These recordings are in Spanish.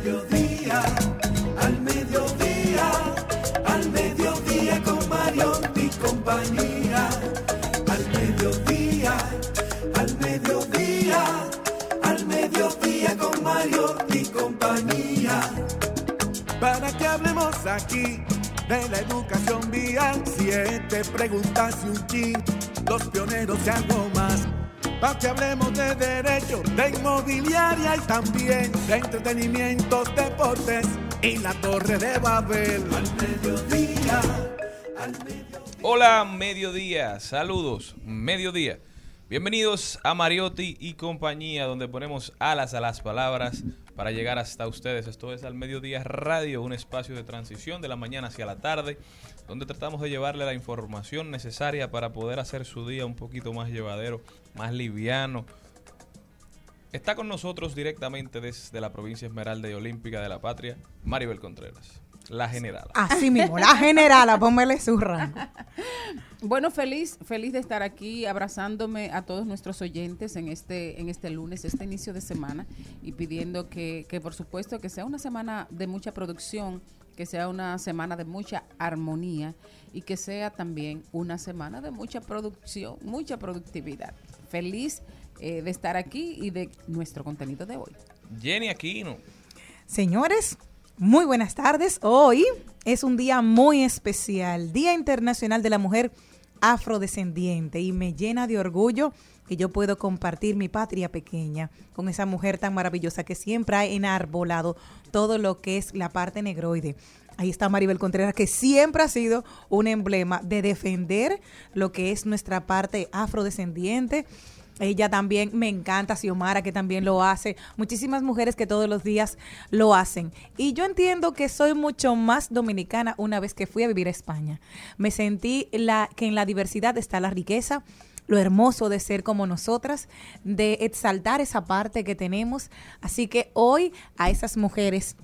Al mediodía, al mediodía, al mediodía con Mario y compañía. Al mediodía, al mediodía, al mediodía con Mario y compañía para que hablemos aquí de la educación vial. Siete preguntas y un chin, los pioneros y algo más. Para que hablemos de derecho, de inmobiliaria y también de entretenimiento, deportes y la torre de Babel. Al mediodía, al mediodía. Hola, mediodía. Saludos, mediodía. Bienvenidos a Mariotti y compañía, donde ponemos alas a las palabras para llegar hasta ustedes. Esto es Al Mediodía Radio, un espacio de transición de la mañana hacia la tarde, donde tratamos de llevarle la información necesaria para poder hacer su día un poquito más llevadero, más liviano. Está con nosotros directamente desde la provincia Esmeralda y Olímpica de la Patria, Maribel Contreras, la generala. Así mismo, la generala, póngale su rango. Bueno, feliz, feliz de estar aquí abrazándome a todos nuestros oyentes en este, en este lunes, este inicio de semana, y pidiendo que, que por supuesto que sea una semana de mucha producción, que sea una semana de mucha armonía y que sea también una semana de mucha producción, mucha productividad. Feliz eh, de estar aquí y de nuestro contenido de hoy. Jenny Aquino. Señores, muy buenas tardes. Hoy es un día muy especial, Día Internacional de la Mujer Afrodescendiente, y me llena de orgullo que yo puedo compartir mi patria pequeña con esa mujer tan maravillosa que siempre ha enarbolado todo lo que es la parte negroide. Ahí está Maribel Contreras, que siempre ha sido un emblema de defender lo que es nuestra parte afrodescendiente. Ella también me encanta, Xiomara, que también lo hace. Muchísimas mujeres que todos los días lo hacen. Y yo entiendo que soy mucho más dominicana una vez que fui a vivir a España. Me sentí la, que en la diversidad está la riqueza, lo hermoso de ser como nosotras, de exaltar esa parte que tenemos. Así que hoy a esas mujeres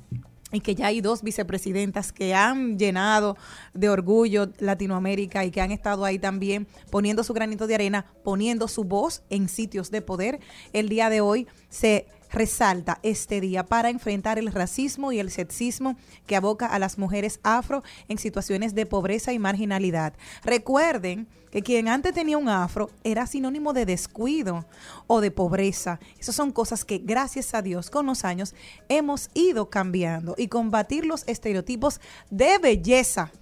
y que ya hay dos vicepresidentas que han llenado de orgullo Latinoamérica y que han estado ahí también poniendo su granito de arena, poniendo su voz en sitios de poder. El día de hoy se resalta este día para enfrentar el racismo y el sexismo que aboca a las mujeres afro en situaciones de pobreza y marginalidad. Recuerden que quien antes tenía un afro era sinónimo de descuido o de pobreza. Esas son cosas que gracias a Dios con los años hemos ido cambiando y combatir los estereotipos de belleza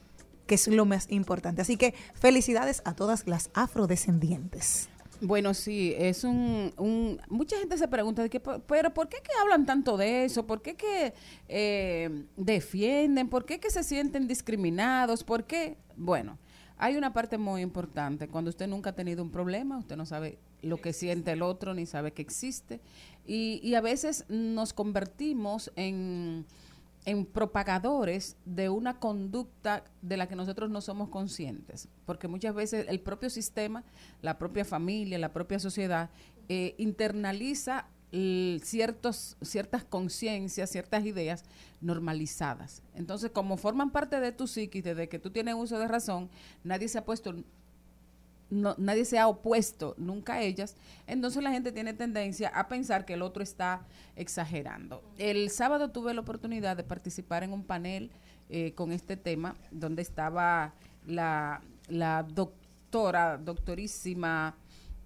que es lo más importante. Así que felicidades a todas las afrodescendientes. Bueno, sí, es un, un mucha gente se pregunta, de que, pero ¿por qué que hablan tanto de eso? ¿Por qué que eh, defienden? ¿Por qué que se sienten discriminados? ¿Por qué? Bueno, hay una parte muy importante. Cuando usted nunca ha tenido un problema, usted no sabe lo que siente el otro, ni sabe que existe. Y, y a veces nos convertimos en en propagadores de una conducta de la que nosotros no somos conscientes, porque muchas veces el propio sistema, la propia familia, la propia sociedad, eh, internaliza ciertos, ciertas conciencias, ciertas ideas normalizadas. Entonces, como forman parte de tu psiquis, desde que tú tienes uso de razón, nadie se ha puesto no- nadie se ha opuesto nunca a ellas, entonces la gente tiene tendencia a pensar que el otro está exagerando. El sábado tuve la oportunidad de participar en un panel eh, con este tema, donde estaba la, la doctora, doctorísima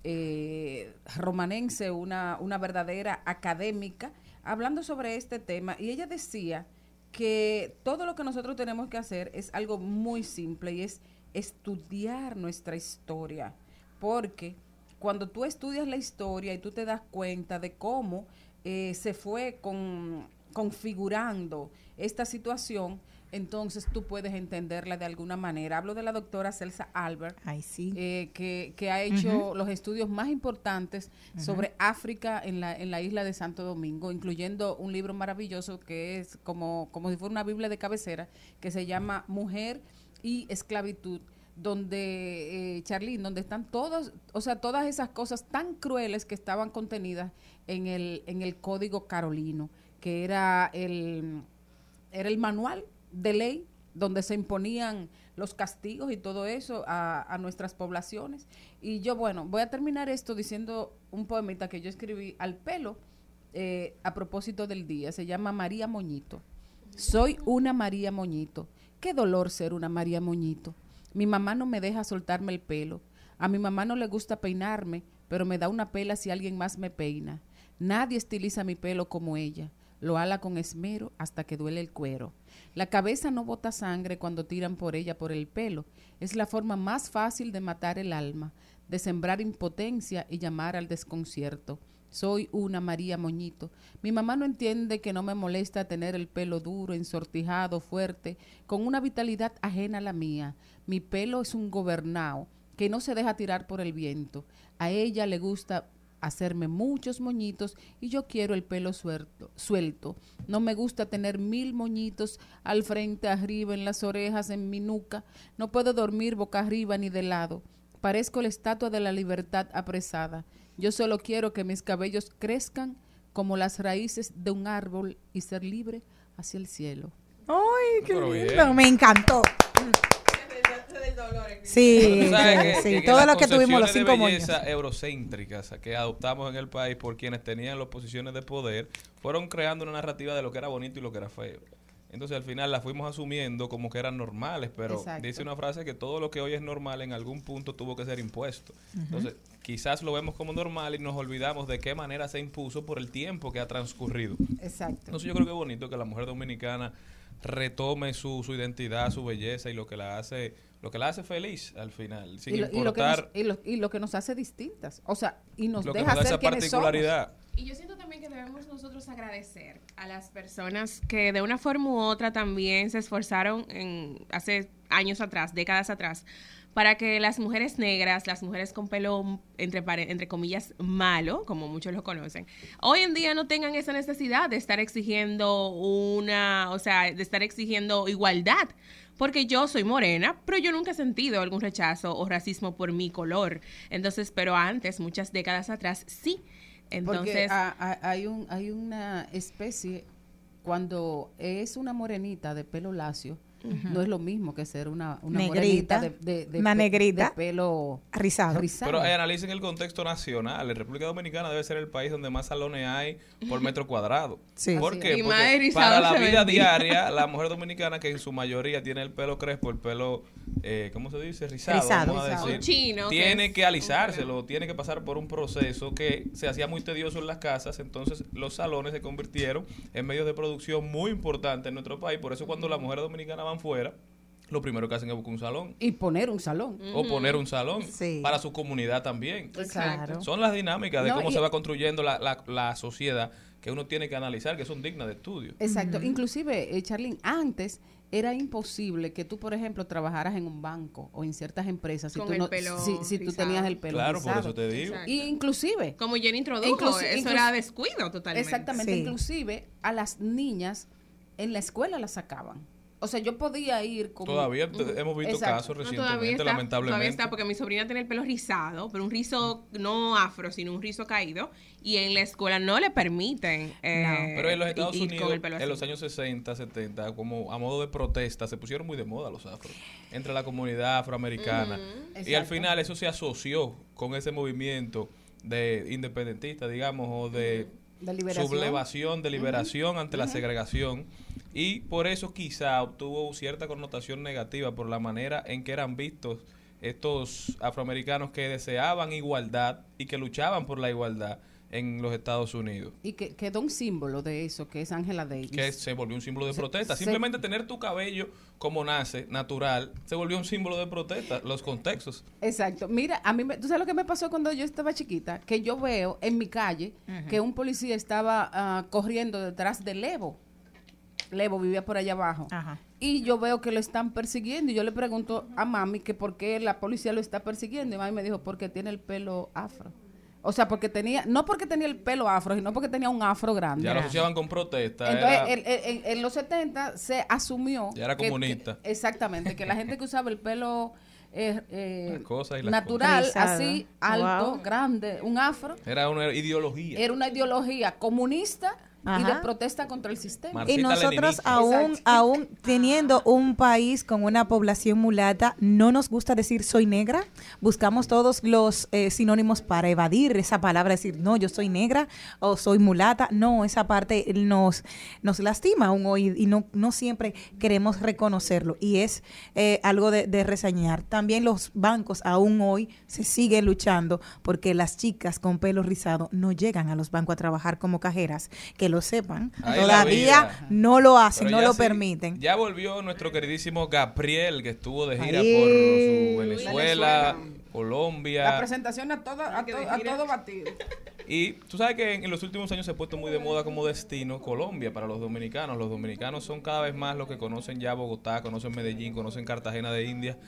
eh, romanense, una, una verdadera académica, hablando sobre este tema, y ella decía que todo lo que nosotros tenemos que hacer es algo muy simple y es estudiar nuestra historia, porque cuando tú estudias la historia y tú te das cuenta de cómo eh, se fue con, configurando esta situación, entonces tú puedes entenderla de alguna manera. Hablo de la doctora Celsa Albert, Ay, sí. eh, que, que ha hecho los estudios más importantes sobre África en la, en la isla de Santo Domingo, incluyendo un libro maravilloso que es como, como si fuera una Biblia de cabecera, que se llama Mujer y Esclavitud donde eh, Charlene, donde están todos, o sea, todas esas cosas tan crueles que estaban contenidas en el, en el Código Carolino, que era el, era el manual de ley donde se imponían los castigos y todo eso a, a nuestras poblaciones. Y yo, bueno, voy a terminar esto diciendo un poemita que yo escribí al pelo eh, a propósito del día. Se llama María Moñito. Soy una María Moñito. Qué dolor ser una María Moñito. Mi mamá no me deja soltarme el pelo. A mi mamá no le gusta peinarme, pero me da una pela si alguien más me peina. Nadie estiliza mi pelo como ella. Lo ala con esmero hasta que duele el cuero. La cabeza no bota sangre cuando tiran por ella por el pelo. Es la forma más fácil de matar el alma, de sembrar impotencia y llamar al desconcierto. Soy una María Moñito. Mi mamá no entiende que no me molesta tener el pelo duro, ensortijado, fuerte, con una vitalidad ajena a la mía. Mi pelo es un gobernao que no se deja tirar por el viento. A ella le gusta hacerme muchos moñitos y yo quiero el pelo suelto, suelto. No me gusta tener mil moñitos al frente, arriba, en las orejas, en mi nuca. No puedo dormir boca arriba ni de lado. Parezco la estatua de la libertad apresada. Yo solo quiero que mis cabellos crezcan como las raíces de un árbol y ser libre hacia el cielo. Ay, qué Pero lindo. bien. Me encantó. Sí, que- sí, que- todo las lo que tuvimos, los cinco belleza eurocéntricas que adoptamos en el país por quienes tenían las posiciones de poder fueron creando una narrativa de lo que era bonito y lo que era feo. Entonces al final la fuimos asumiendo como que eran normales, pero Exacto. dice una frase que todo lo que hoy es normal en algún punto tuvo que ser impuesto. Entonces quizás lo vemos como normal y nos olvidamos de qué manera se impuso por el tiempo que ha transcurrido. Exacto. Entonces yo creo que es bonito que la mujer dominicana retome su, su identidad, su belleza y lo que la hace lo que la hace feliz al final, sin y, lo, y lo que nos, importar y, lo, y lo que nos hace distintas. O sea, y nos deja nos da ser quienes somos. particularidad. Y yo siento también que debemos nosotros agradecer a las personas que de una forma u otra también se esforzaron en hace años atrás, décadas atrás, para que las mujeres negras, las mujeres con pelo entre entre comillas malo, como muchos lo conocen, hoy en día no tengan esa necesidad de estar exigiendo una, o sea, de estar exigiendo igualdad. Porque yo soy morena, pero yo nunca he sentido algún rechazo o racismo por mi color. Entonces, pero antes, muchas décadas atrás, sí. Porque Entonces, a- a- hay, un, hay una especie, cuando es una morenita de pelo lacio, no es lo mismo que ser una, una Negrita, de, de- de una pe- negrita de pelo rizado. rizado. Pero eh, analicen el contexto nacional. La República Dominicana debe ser el país donde más salones hay por metro cuadrado. Sí. ¿Por qué? Porque para la vida diaria, la mujer dominicana que en su mayoría tiene el pelo crespo, el pelo, eh, ¿cómo se dice? Rizado, Rizado. vamos a Rizado. decir. Un chino, que Tiene es que alisárselo, tiene que pasar por un proceso que se hacía muy tedioso en las casas. Entonces, los salones se convirtieron en medios de producción muy importantes en nuestro país. Por eso, cuando las mujeres dominicanas fuera, lo primero que hacen es buscar un salón. y poner un salón. O poner un salón Sí. para su comunidad también. Claro. Son las dinámicas de No, cómo y- se va construyendo la, la, la sociedad que uno tiene que analizar, que son dignas de estudio. Exacto. Inclusive, eh, Charlene, antes era imposible que tú, por ejemplo, trabajaras en un banco o en ciertas empresas si Con tú, el no, pelo si, si tú tenías el pelo Claro, por eso te digo. Exacto. Y inclusive, como Jenny introdujo, Inclusi- eso era descuido totalmente. exactamente, Sí. inclusive a las niñas en la escuela las sacaban. O sea, yo podía ir con... Todavía te- hemos visto Exacto. casos No, todavía recientemente, está, lamentablemente. todavía está, porque mi sobrina tiene el pelo rizado, pero un rizo no afro, sino un rizo caído, y en la escuela no le permiten eh, Pero en los Estados ir Unidos, en los años 60, 70, como a modo de protesta, se pusieron muy de moda los afros entre la comunidad afroamericana. Y al final eso se asoció con ese movimiento de independentista, digamos, o de De liberación. sublevación, de liberación ante la segregación. Y por eso quizá obtuvo cierta connotación negativa por la manera en que eran vistos estos afroamericanos que deseaban igualdad y que luchaban por la igualdad en los Estados Unidos Y que quedó un símbolo de eso, que es Angela Davis. que se volvió un símbolo de Se- protesta. se- Simplemente tener tu cabello como nace, natural, se volvió un símbolo de protesta. Los contextos. Exacto. Mira, a mí, me- ¿tú sabes lo que me pasó cuando yo estaba chiquita? Que yo veo en mi calle que un policía estaba ah, corriendo detrás de Levo. Levo vivía por allá abajo. Ajá. Y yo veo que lo están persiguiendo. Y yo le pregunto a mami que por qué la policía lo está persiguiendo. Y mami me dijo, porque tiene el pelo afro. O sea, porque tenía, no porque tenía el pelo afro, sino porque tenía un afro grande. Ya lo asociaban con protesta. Entonces, era- el- el- en, en los 70 se asumió. Ya era que- comunista. que- exactamente, que la gente que usaba el pelo eh, eh, cosas natural, cosas. así, alto, Wow. grande, un afro, era una ideología. era una ideología comunista y de protesta contra el sistema. Y nosotros aún, Exacto. aún teniendo un país con una población mulata, no nos gusta decir soy negra. Buscamos todos los eh, sinónimos para evadir esa palabra, decir no, yo soy negra o soy mulata. No, esa parte nos, nos lastima aún hoy y no, no siempre queremos reconocerlo. Y es eh, algo de, de reseñar. También los bancos aún hoy se siguen luchando porque las chicas con pelo rizado no llegan a los bancos a trabajar como cajeras. Que lo sepan. Ahí Todavía no lo hacen, Pero no lo sí, permiten. Ya volvió nuestro queridísimo Gabriel, que estuvo de gira Ahí. por su Venezuela, Venezuela. Colombia. La presentación a todo, a, to- a todo batido. Y tú sabes que en, en los últimos años se ha puesto muy de moda como destino Colombia para los dominicanos. Los dominicanos son cada vez más los que conocen ya Bogotá, conocen Medellín, conocen Cartagena de India.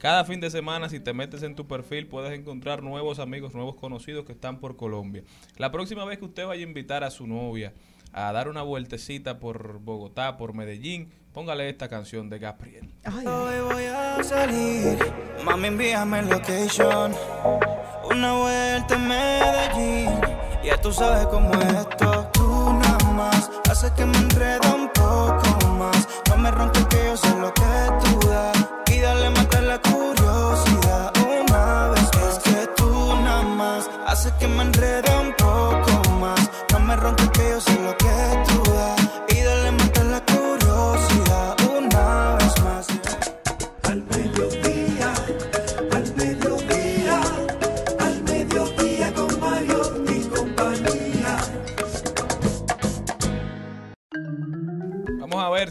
Cada fin de semana, si te metes en tu perfil, puedes encontrar nuevos amigos, nuevos conocidos que están por Colombia. La próxima vez que usted vaya a invitar a su novia a dar una vueltecita por Bogotá, por Medellín, póngale esta canción de Gabriel. Hoy voy a salir, mami envíame el location Una vuelta en Medellín, ya tú sabes cómo es esto Tú nada más, haces que me enreda un poco más. No me ronques que yo sé lo que tú das. Y dale matar la curiosidad una vez más. Es que tú nada más, haces que me enreda un poco más. No me ronques que yo sé lo que tú das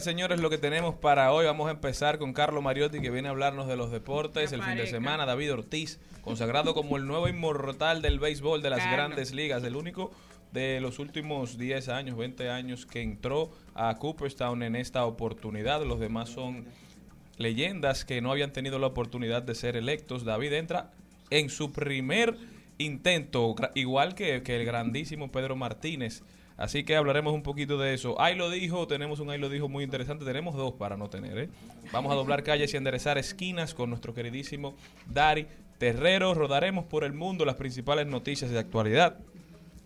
Señores, lo que tenemos para hoy. Vamos a empezar con Carlos Mariotti, que viene a hablarnos de los deportes el fin de semana. David Ortiz, consagrado como el nuevo inmortal del béisbol de las Carlos. grandes ligas, el único de los últimos 10 años, 20 años que entró a Cooperstown en esta oportunidad. Los demás son leyendas que no habían tenido la oportunidad de ser electos. David entra en su primer intento, igual que, que el grandísimo Pedro Martínez. Así que hablaremos un poquito de eso. Ahí lo dijo, tenemos un ahí lo dijo muy interesante. Tenemos dos para no tener, ¿eh? Vamos a doblar calles y enderezar esquinas con nuestro queridísimo Dari Terrero. Rodaremos por el mundo las principales noticias de actualidad.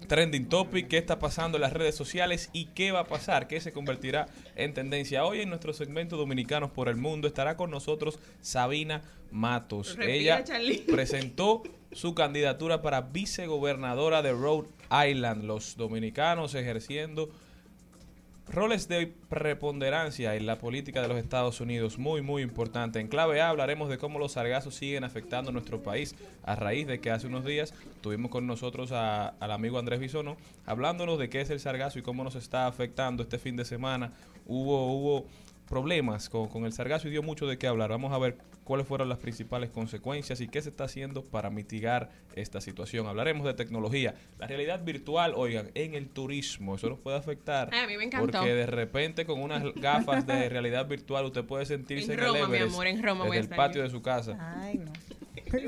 Trending Topic, qué está pasando en las redes sociales y qué va a pasar, qué se convertirá en tendencia. Hoy en nuestro segmento Dominicanos por el Mundo estará con nosotros Sabina Matos. Ella presentó su candidatura para vicegobernadora de Rhode Island, los dominicanos ejerciendo roles de preponderancia en la política de los Estados Unidos, muy, muy importante. En clave A hablaremos de cómo los sargazos siguen afectando nuestro país a raíz de que hace unos días tuvimos con nosotros a- al amigo Andrés Bisono hablándonos de qué es el sargazo y cómo nos está afectando este fin de semana. Hubo, hubo problemas con, con el sargazo y dio mucho de qué hablar. Vamos a ver cuáles fueron las principales consecuencias y qué se está haciendo para mitigar esta situación. Hablaremos de tecnología, la realidad virtual, oigan, en el turismo, eso nos puede afectar. Ay, a mí me encantó. Porque de repente con unas gafas de realidad virtual usted puede sentirse En en, Roma, el mi amor, en Roma voy desde a el patio de su casa. Ay, no.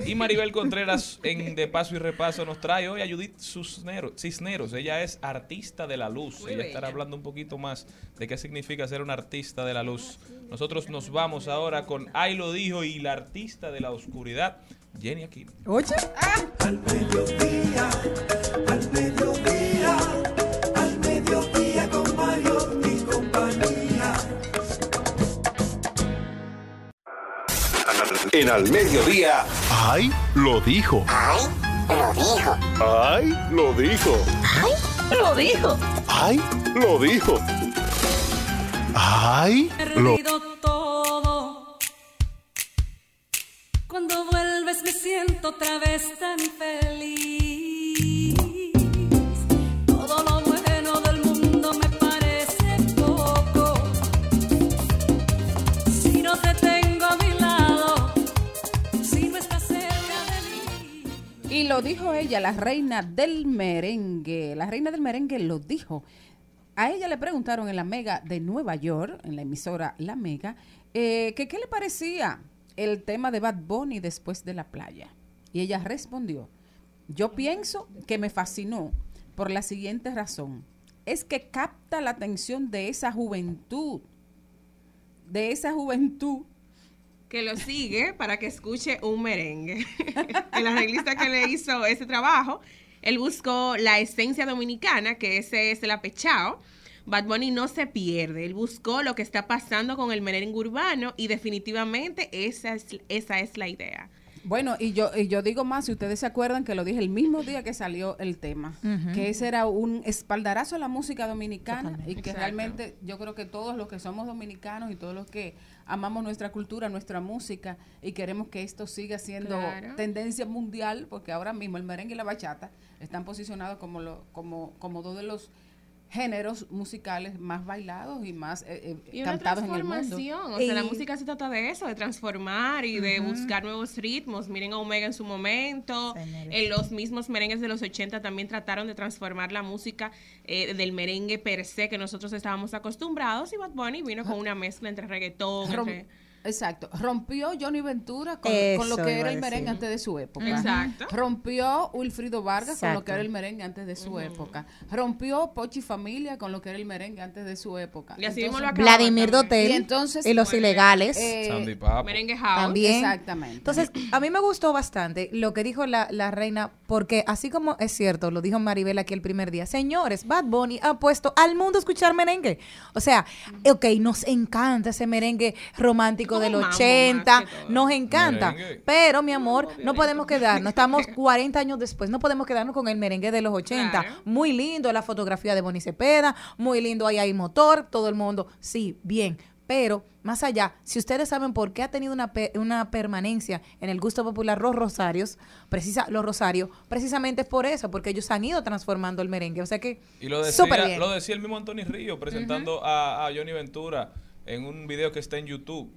Y Maribel Contreras, en De Paso y Repaso, nos trae hoy a Judith Cisneros. Cisneros. Ella es artista de la luz. Muy Ella estará hablando un poquito más de qué significa ser un artista de la luz. Nosotros nos vamos ahora con Ay lo dijo y la artista de la oscuridad, Jenny Aquino. Oye, Al mediodía, al mediodía, al mediodía con Mario y compañía. En al mediodía, ¡Ay! Lo dijo. ¡Ay! Lo dijo. ¡Ay! Lo dijo. Lo dijo. ¡Ay! Lo dijo. ¡Ay! Lo perdido todo. Cuando vuelves me siento otra vez tan feliz. Todo lo bueno del mundo me parece poco. Si no te tengo a mi lado, si no estás cerca de mí. Y lo dijo ella, la reina del merengue. La reina del merengue lo dijo. A ella le preguntaron en la Mega de Nueva York, en la emisora La Mega, eh, que qué le parecía el tema de Bad Bunny después de la playa. Y ella respondió, yo pienso que me fascinó por la siguiente razón. Es que capta la atención de esa juventud, de esa juventud que lo sigue para que escuche un merengue. el arreglista que le hizo ese trabajo, él buscó la esencia dominicana, que ese es el apechao. Bad Bunny no se pierde, él buscó lo que está pasando con el merengue urbano y definitivamente esa es, esa es la idea. Bueno, y yo, y yo digo más, si ustedes se acuerdan que lo dije el mismo día que salió el tema, que ese era un espaldarazo a la música dominicana y que Exacto. realmente yo creo que todos los que somos dominicanos y todos los que amamos nuestra cultura, nuestra música y queremos que esto siga siendo Claro. tendencia mundial, porque ahora mismo el merengue y la bachata están posicionados como, lo, como, como dos de los géneros musicales más bailados y más eh, eh, Y una cantados en el mundo. transformación, o sea, la música se trata de eso, de transformar y de buscar nuevos ritmos. Miren a Omega en su momento, en los mismos merengues de los 80 también trataron de transformar la música eh, del merengue per se que nosotros estábamos acostumbrados y Bad Bunny vino con una mezcla entre reggaetón, Rom- entre... Exacto. Rompió Johnny Ventura con, lo que era el merengue antes de su época. Exacto. Rompió Wilfrido Vargas con lo que era el merengue antes de su época. Rompió Pochi Familia con lo que era el merengue antes de su época. Y así Entonces, lo Vladimir. Dotel Y entonces, y los bueno, ilegales. eh, Sandy Papo. Merengue house. También. Exactamente. Entonces, a mí me gustó bastante lo que dijo la, la reina, porque así como es cierto, lo dijo Maribel aquí el primer día, señores, Bad Bunny ha puesto al mundo a escuchar merengue. O sea, ok, nos encanta ese merengue romántico Del mambo 80, más que todo. nos encanta, Merengue. pero mi amor, no podemos quedarnos, estamos 40 años después, no podemos quedarnos con el merengue de los 80. Claro. Muy lindo la fotografía de Bonnie Cepeda, muy lindo ahí hay motor, todo el mundo, sí, bien. Pero más allá, si ustedes saben por qué ha tenido una, pe- una permanencia en el gusto popular los rosarios, precisa, los rosarios, precisamente es por eso, porque ellos han ido transformando el merengue. O sea que, Y lo súper decía, bien. lo decía el mismo Anthony Río presentando a, a Johnny Ventura en un video que está en YouTube.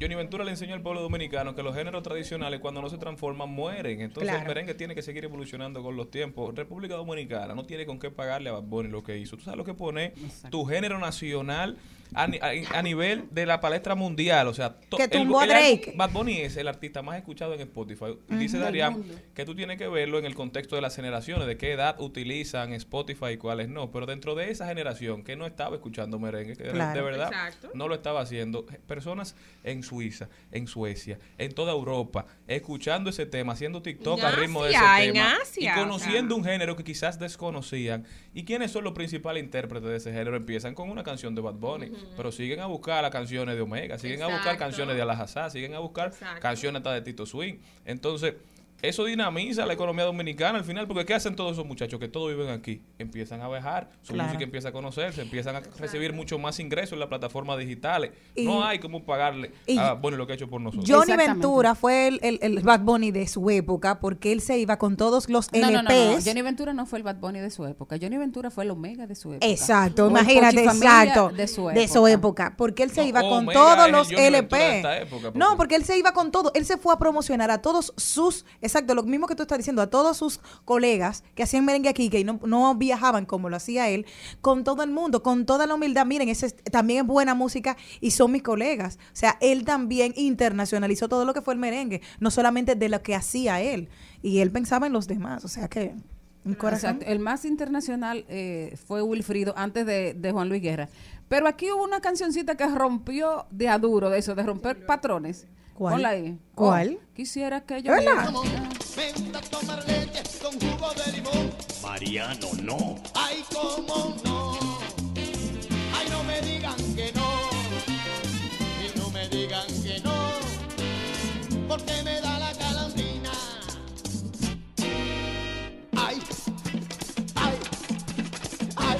Johnny Ventura le enseñó al pueblo dominicano que los géneros tradicionales cuando no se transforman mueren. Entonces Claro. el merengue tiene que seguir evolucionando con los tiempos. República Dominicana no tiene con qué pagarle a Bad Bunny lo que hizo. Tú sabes lo que pone tu género nacional a, ni- a- a nivel de la palestra mundial. O sea, to- Que el- tumbó a el álbum- Drake. Bad Bunny es el artista más escuchado en Spotify. Dice Darian que tú tienes que verlo en el contexto de las generaciones, de qué edad utilizan Spotify y cuáles no. Pero dentro de esa generación que no estaba escuchando merengue, que de- Claro. de verdad Exacto. no lo estaba haciendo, personas en Suiza, en Suecia, en toda Europa, escuchando ese tema, haciendo TikTok al ritmo de ese en tema Asia, y o conociendo sea. un género que quizás desconocían. ¿Y quiénes son los principales intérpretes de ese género? Empiezan con una canción de Bad Bunny, pero siguen a buscar las canciones de Omega, siguen a buscar canciones de Alajazá, siguen a buscar Exacto. canciones hasta de Tito Swing. Entonces, eso dinamiza la economía dominicana al final, porque ¿qué hacen todos esos muchachos que todos viven aquí? Empiezan a viajar, su Claro. música empieza a conocerse, empiezan a recibir mucho más ingresos en las plataformas digitales. Y- no hay como pagarle y- a bueno lo que ha hecho por nosotros. Johnny. Ventura fue el, el- el Bad Bunny de su época porque él se iba con todos los No, LPs. no, no, no. Johnny Ventura no fue el Bad Bunny de su época. Johnny Ventura fue el Omega de su época. Exacto, O imagínate, exacto. De su época. De su época. Porque él se No, iba con Omega todos los el Johnny Ventura de LP. esta época, no, porque- porque él se iba con todo. Él se fue a promocionar a todos sus exacto, lo mismo que tú estás diciendo, a todos sus colegas que hacían merengue aquí, que no, no viajaban como lo hacía él, con todo el mundo, con toda la humildad, miren, ese es- también es buena música y son mis colegas. O sea, él también internacionalizó todo lo que fue el merengue, no solamente de lo que hacía él, y él pensaba en los demás, o sea que un corazón. Exacto. El más internacional eh, fue Wilfrido antes de, de Juan Luis Guerra. Pero aquí hubo una cancioncita que rompió de a duro de eso, de romper patrones. ¿Cuál? Ponla ahí. ¿Cuál? Oh, quisiera que yo... ¿Verdad? Mariano, no. Ay, cómo no. Ay, no me digan que no. Y no me digan que no. Porque me da la calandrina. Ay, ay, ay,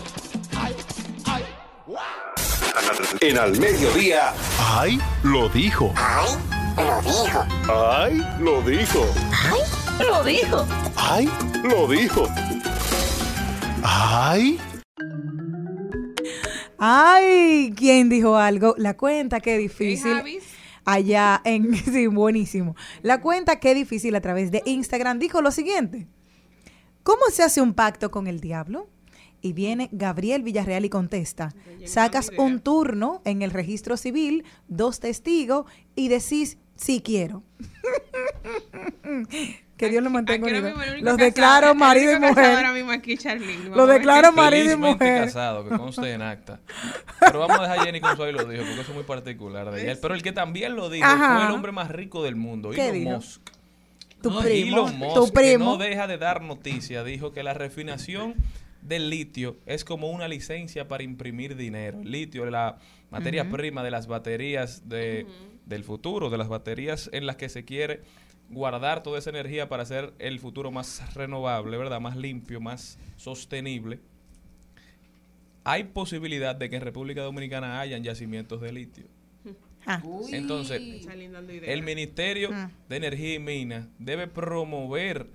ay, ay. En al mediodía. ¡Ay! Lo dijo. ¡Ay! Lo dijo. ¡Ay! Lo dijo. Lo dijo. ¡Ay! Lo dijo. ¡Ay! Ay, ¿quién dijo algo? La cuenta, qué ¿Qué, difícil. Allá en, sí, buenísimo. La cuenta, qué difícil a través de Instagram dijo lo siguiente. ¿Cómo se hace un pacto con el diablo? Y viene Gabriel Villarreal y contesta, sacas un turno en el registro civil, dos testigos y decís, sí quiero. que Dios lo mantenga unido. Los casado- declaro marido y mujer. Ahora mismo aquí, Charlene. Lo Vamos a ver declaro marido y mujer. casado, que conste en acta. Pero vamos a dejar a Jenny con su ahí lo dijo, porque eso es muy particular de ella. Pero el que también lo dijo Ajá. fue el hombre más rico del mundo, ¿Qué Elon dijo? Musk. Tu No, primo, Elon Musk, tu que no deja de dar noticia, dijo que la refinación del litio es como una licencia para imprimir dinero. El litio es la materia prima de las baterías de, del futuro, de las baterías en las que se quiere guardar toda esa energía para hacer el futuro más renovable, ¿verdad? Más limpio, más sostenible. Hay posibilidad de que en República Dominicana hayan yacimientos de litio. Ah. Entonces, el Ministerio Ah. de Energía y Minas debe promover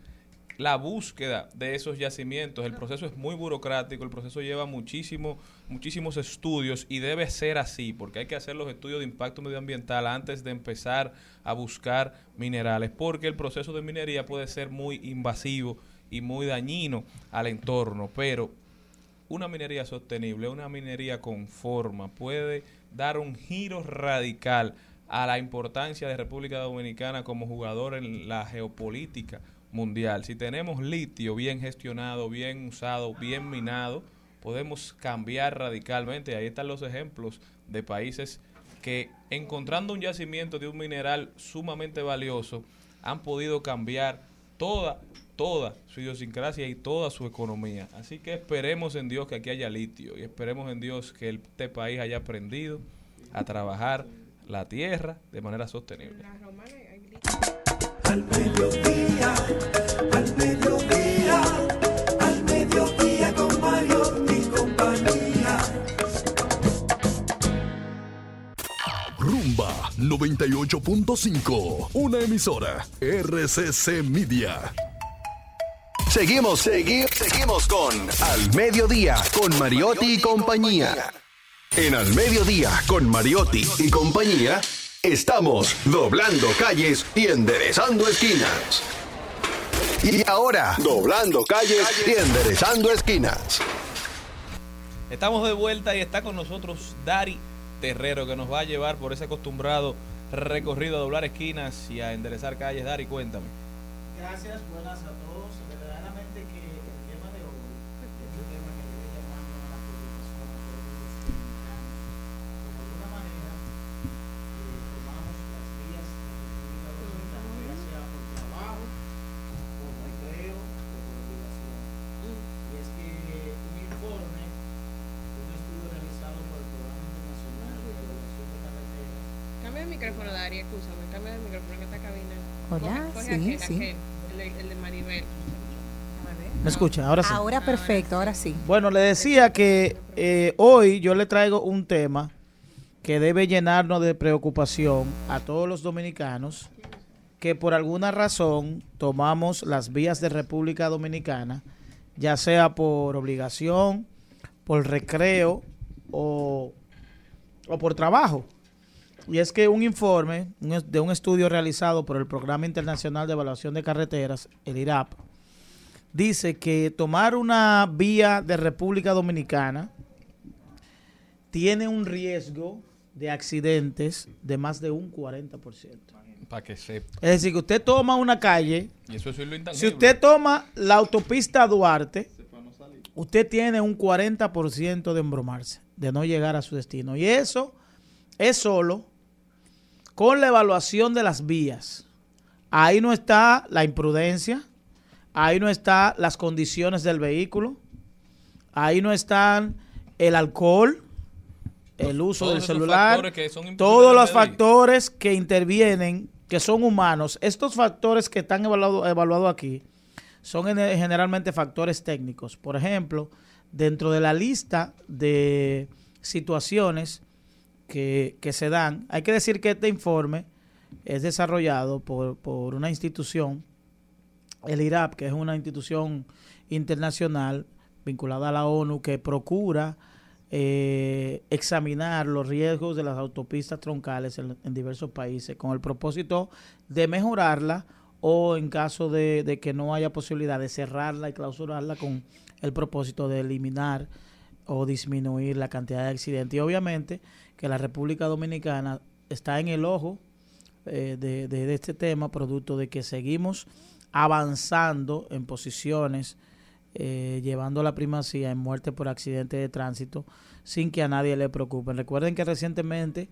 la búsqueda de esos yacimientos. El proceso es muy burocrático, el proceso lleva muchísimo, muchísimos estudios y debe ser así, porque hay que hacer los estudios de impacto medioambiental antes de empezar a buscar minerales, porque el proceso de minería puede ser muy invasivo y muy dañino al entorno, pero una minería sostenible, una minería con forma, puede dar un giro radical a la importancia de República Dominicana como jugador en la geopolítica mundial. Si tenemos litio bien gestionado, bien usado, bien minado, podemos cambiar radicalmente. Ahí están los ejemplos de países que encontrando un yacimiento de un mineral sumamente valioso han podido cambiar toda, toda su idiosincrasia y toda su economía. Así que esperemos en Dios que aquí haya litio y esperemos en Dios que este país haya aprendido a trabajar la tierra de manera sostenible. Al mediodía, al mediodía, al mediodía con Mario y compañía. Rumba 98.5. Una emisora. RCC Media. Seguimos, segui- seguimos con Al Mediodía, con Mariotti y compañía. En Al Mediodía, con Mariotti y compañía, estamos doblando calles y enderezando esquinas. Y ahora, doblando calles y enderezando esquinas. Estamos de vuelta y está con nosotros Dari Terrero que nos va a llevar por ese acostumbrado recorrido a doblar esquinas y a enderezar calles. Dari, cuéntame. Gracias, buenas a todos. Verdaderamente que el tema de hoy es un tema que debe llamando a la preocupación a todos los dominicanos. De alguna manera, eh, tomamos las vías de la República Dominicana, ya sea por trabajo, por recreo o por obligación. Y es que un informe de un estudio realizado por el Programa Internacional de Evaluación de Carreteras Cambia el micrófono, Dari, escúchame. Cambia el micrófono en esta cabina. Hola, Coge- coge sí, aquel, sí. aquel, el, de- el de Maribel. ¿Me escucha? Ahora sí. Ahora perfecto, ahora sí. Bueno, le decía que eh, hoy yo le traigo un tema que debe llenarnos de preocupación a todos los dominicanos que por alguna razón tomamos las vías de República Dominicana, ya sea por obligación, por recreo o, o por trabajo. Y es que un informe de un estudio realizado por el Programa Internacional de Evaluación de Carreteras, el IRAP, dice que tomar una vía de República Dominicana tiene un riesgo de accidentes de más de un 40%. Para que sepa. Es decir, que usted toma una calle, Y eso es lo si usted toma la autopista Duarte, usted tiene un 40% de embromarse, de no llegar a su destino. Y eso es solo con la evaluación de las vías. Ahí no está la imprudencia, ahí no está las condiciones del vehículo, ahí no están el alcohol, el uso Todos del celular, todos los factores que intervienen, que son humanos. Estos factores que están evaluados evaluados aquí son en- generalmente factores técnicos. Por ejemplo, dentro de la lista de situaciones que, se dan, hay que decir que este informe es desarrollado por, por una institución, el IRAP, que es una institución internacional vinculada a la ONU que procura eh, examinar los riesgos de las autopistas troncales en, en diversos países con el propósito de mejorarla o en caso de, de que no haya posibilidad de cerrarla y clausurarla con el propósito de eliminar o disminuir la cantidad de accidentes. Y obviamente que la República Dominicana está en el ojo eh, de, de- este tema, producto de que seguimos avanzando en posiciones, eh, llevando la primacía en muerte por accidente de tránsito, sin que a nadie le preocupe. Recuerden que recientemente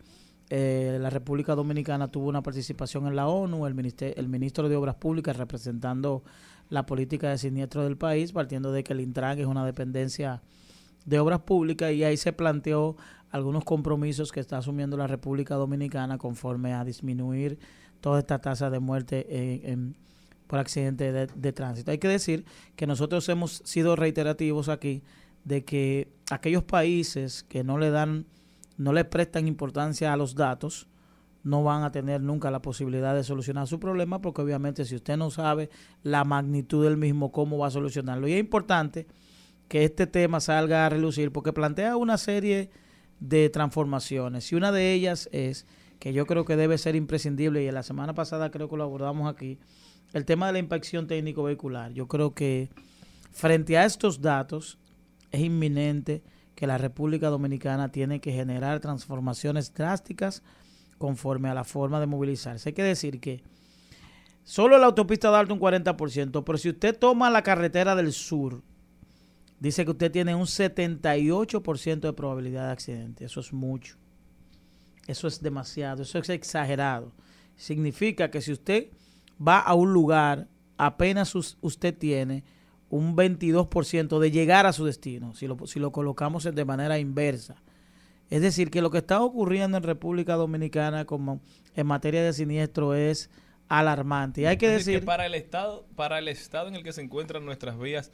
eh, la República Dominicana tuvo una participación en la ONU, el, el ministro de Obras Públicas representando la política de siniestro del país, partiendo de que el Intran es una dependencia de obras públicas y ahí se planteó algunos compromisos que está asumiendo la República Dominicana conforme a disminuir toda esta tasa de muerte en- por accidente de, de tránsito. Hay que decir que nosotros hemos sido reiterativos aquí de que aquellos países que no le dan, no le prestan importancia a los datos, no van a tener nunca la posibilidad de solucionar su problema, porque obviamente si usted no sabe la magnitud del mismo, cómo va a solucionarlo. Y es importante que este tema salga a relucir, porque plantea una serie de transformaciones. Y una de ellas es que yo creo que debe ser imprescindible, y la semana pasada creo que lo abordamos aquí, el tema de la inspección técnico vehicular. Yo creo que frente a estos datos es inminente que la República Dominicana tiene que generar transformaciones drásticas conforme a la forma de movilizarse. Hay que decir que solo la autopista da un 40%, pero si usted toma la carretera del sur, dice que usted tiene un 78% de probabilidad de accidente. Eso es mucho. Eso es demasiado, eso es exagerado. Significa que si usted va a un lugar, apenas us- usted tiene un 22% de llegar a su destino, si lo, si lo colocamos de manera inversa. Es decir, que lo que está ocurriendo en República Dominicana como en materia de siniestro es alarmante. Y hay que Es decir, para el estado, para el estado en el que se encuentran nuestras vías,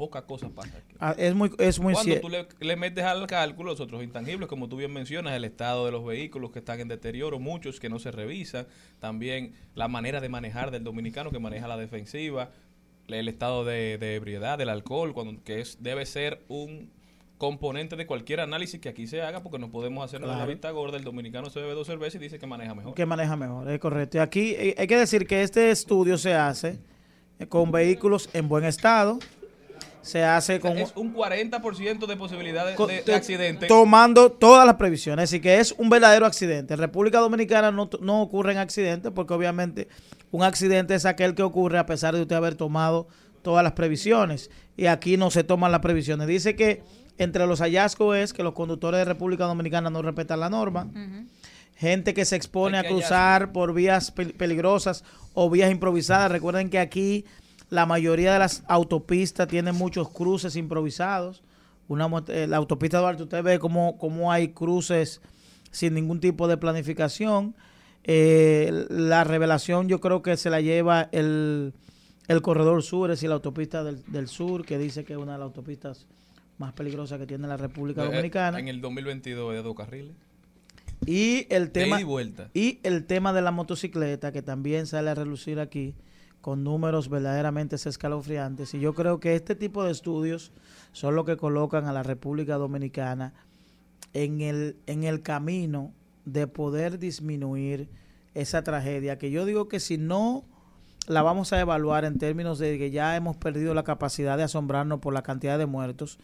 poca cosa pasa aquí. ah, es muy, es muy Cuando cier- tú le, le metes al cálculo los otros intangibles, como tú bien mencionas, el estado de los vehículos que están en deterioro, muchos que no se revisan, también la manera de manejar del dominicano que maneja la defensiva, el estado de, de ebriedad, del alcohol, cuando, que es, debe ser un componente de cualquier análisis que aquí se haga, porque no podemos hacer la Claro. vista gorda, el dominicano se bebe dos cervezas y dice que maneja mejor. que maneja mejor, es correcto. Y aquí eh, hay que decir que este estudio se hace eh, con vehículos en buen estado, se hace con... es un 40% de posibilidades con- de, de accidente. Tomando todas las previsiones, así que es un verdadero accidente. En República Dominicana no, no ocurren accidentes porque obviamente un accidente es aquel que ocurre a pesar de usted haber tomado todas las previsiones. Y aquí no se toman las previsiones. Dice que entre los hallazgos es que los conductores de República Dominicana no respetan la norma. Gente que se expone a cruzar por vías pel- peligrosas o vías improvisadas. Recuerden que aquí la mayoría de las autopistas tienen muchos cruces improvisados. Una, eh, la autopista Duarte, usted ve cómo, cómo hay cruces sin ningún tipo de planificación. Eh, la revelación yo creo que se la lleva el, el corredor sur, es decir, la autopista del, del sur, que dice que es una de las autopistas más peligrosas que tiene la República Eh, Dominicana. En el 2022 de dos carriles. Y el tema y vuelta. y el tema de la motocicleta que también sale a relucir aquí con números verdaderamente escalofriantes. Y yo creo que este tipo de estudios son los que colocan a la República Dominicana en el en el camino de poder disminuir esa tragedia, que yo digo que si no la vamos a evaluar en términos de que ya hemos perdido la capacidad de asombrarnos por la cantidad de muertos,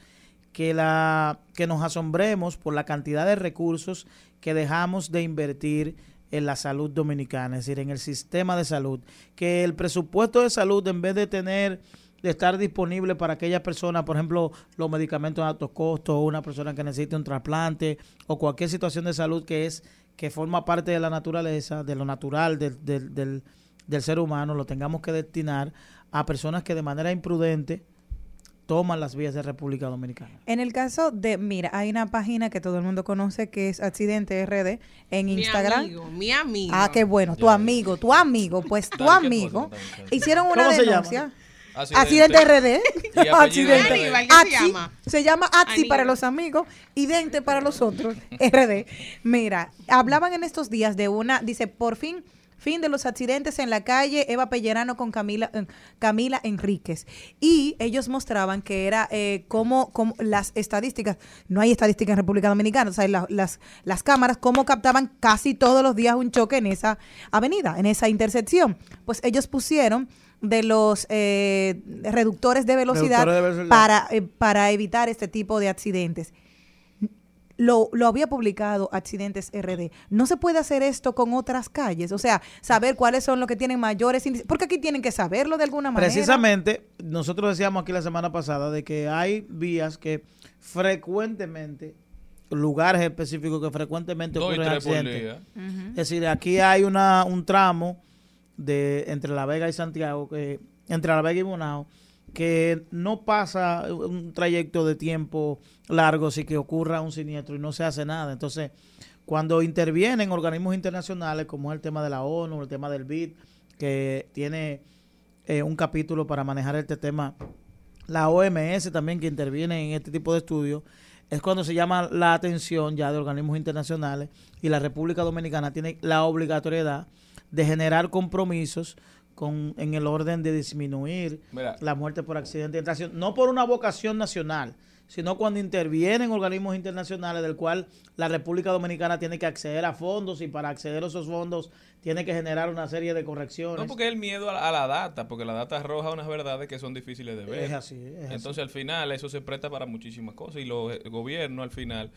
que la que nos asombremos por la cantidad de recursos que dejamos de invertir en la salud dominicana, es decir, en el sistema de salud, que el presupuesto de salud en vez de tener de estar disponible para aquellas personas, por ejemplo, los medicamentos de alto costo, o una persona que necesite un trasplante o cualquier situación de salud que es que forma parte de la naturaleza, de lo natural del, del, del, del ser humano, lo tengamos que destinar a personas que de manera imprudente toman las vías de República Dominicana. En el caso de, mira, hay una página que todo el mundo conoce que es Accidente RD en Instagram. Mi amigo, mi amigo. Ah, qué bueno, tu amigo, tu amigo, pues tu amigo. Hicieron una ¿Cómo se denuncia. Accidente. Accidente RD. Accidente. Aníbal, ¿qué se llama? se llama Aníbal. para los amigos y Dente para los otros. RD. Mira, hablaban en estos días de una, dice, por fin, fin de los accidentes en la calle, Eva Pellerano con Camila, eh, Camila Enríquez. Y ellos mostraban que era eh, como, como las estadísticas, no hay estadísticas en República Dominicana, o sea, la- las, las cámaras, cómo captaban casi todos los días un choque en esa avenida, en esa intersección. Pues ellos pusieron de los eh, reductores de velocidad, Reductores de velocidad. para, eh, para evitar este tipo de accidentes. Lo, lo había publicado Accidentes RD. No se puede hacer esto con otras calles, o sea, saber cuáles son los que tienen mayores índices, porque aquí tienen que saberlo de alguna manera. Precisamente, nosotros decíamos aquí la semana pasada de que hay vías que frecuentemente, lugares específicos que frecuentemente ocurren accidentes. día. Es decir, aquí hay una, un tramo de entre La Vega y Santiago, que entre La Vega y Bonao, que no pasa un trayecto de tiempo largo si que ocurra un siniestro y no se hace nada. Entonces, cuando intervienen organismos internacionales, como es el tema de la ONU, el tema del BID, que tiene eh, un capítulo para manejar este tema, la OMS también que interviene en este tipo de estudios, es cuando se llama la atención ya de organismos internacionales y la República Dominicana tiene la obligatoriedad de generar compromisos con en el orden de disminuir Mira. la muerte por accidente de tracción, no por una vocación nacional, sino cuando intervienen organismos internacionales del cual la República Dominicana tiene que acceder a fondos y para acceder a esos fondos tiene que generar una serie de correcciones. No, porque el miedo a la, a la data, porque la data arroja unas verdades que son difíciles de ver. Es así, es así. Entonces, al final, eso se presta para muchísimas cosas y los eh, gobiernos, al final,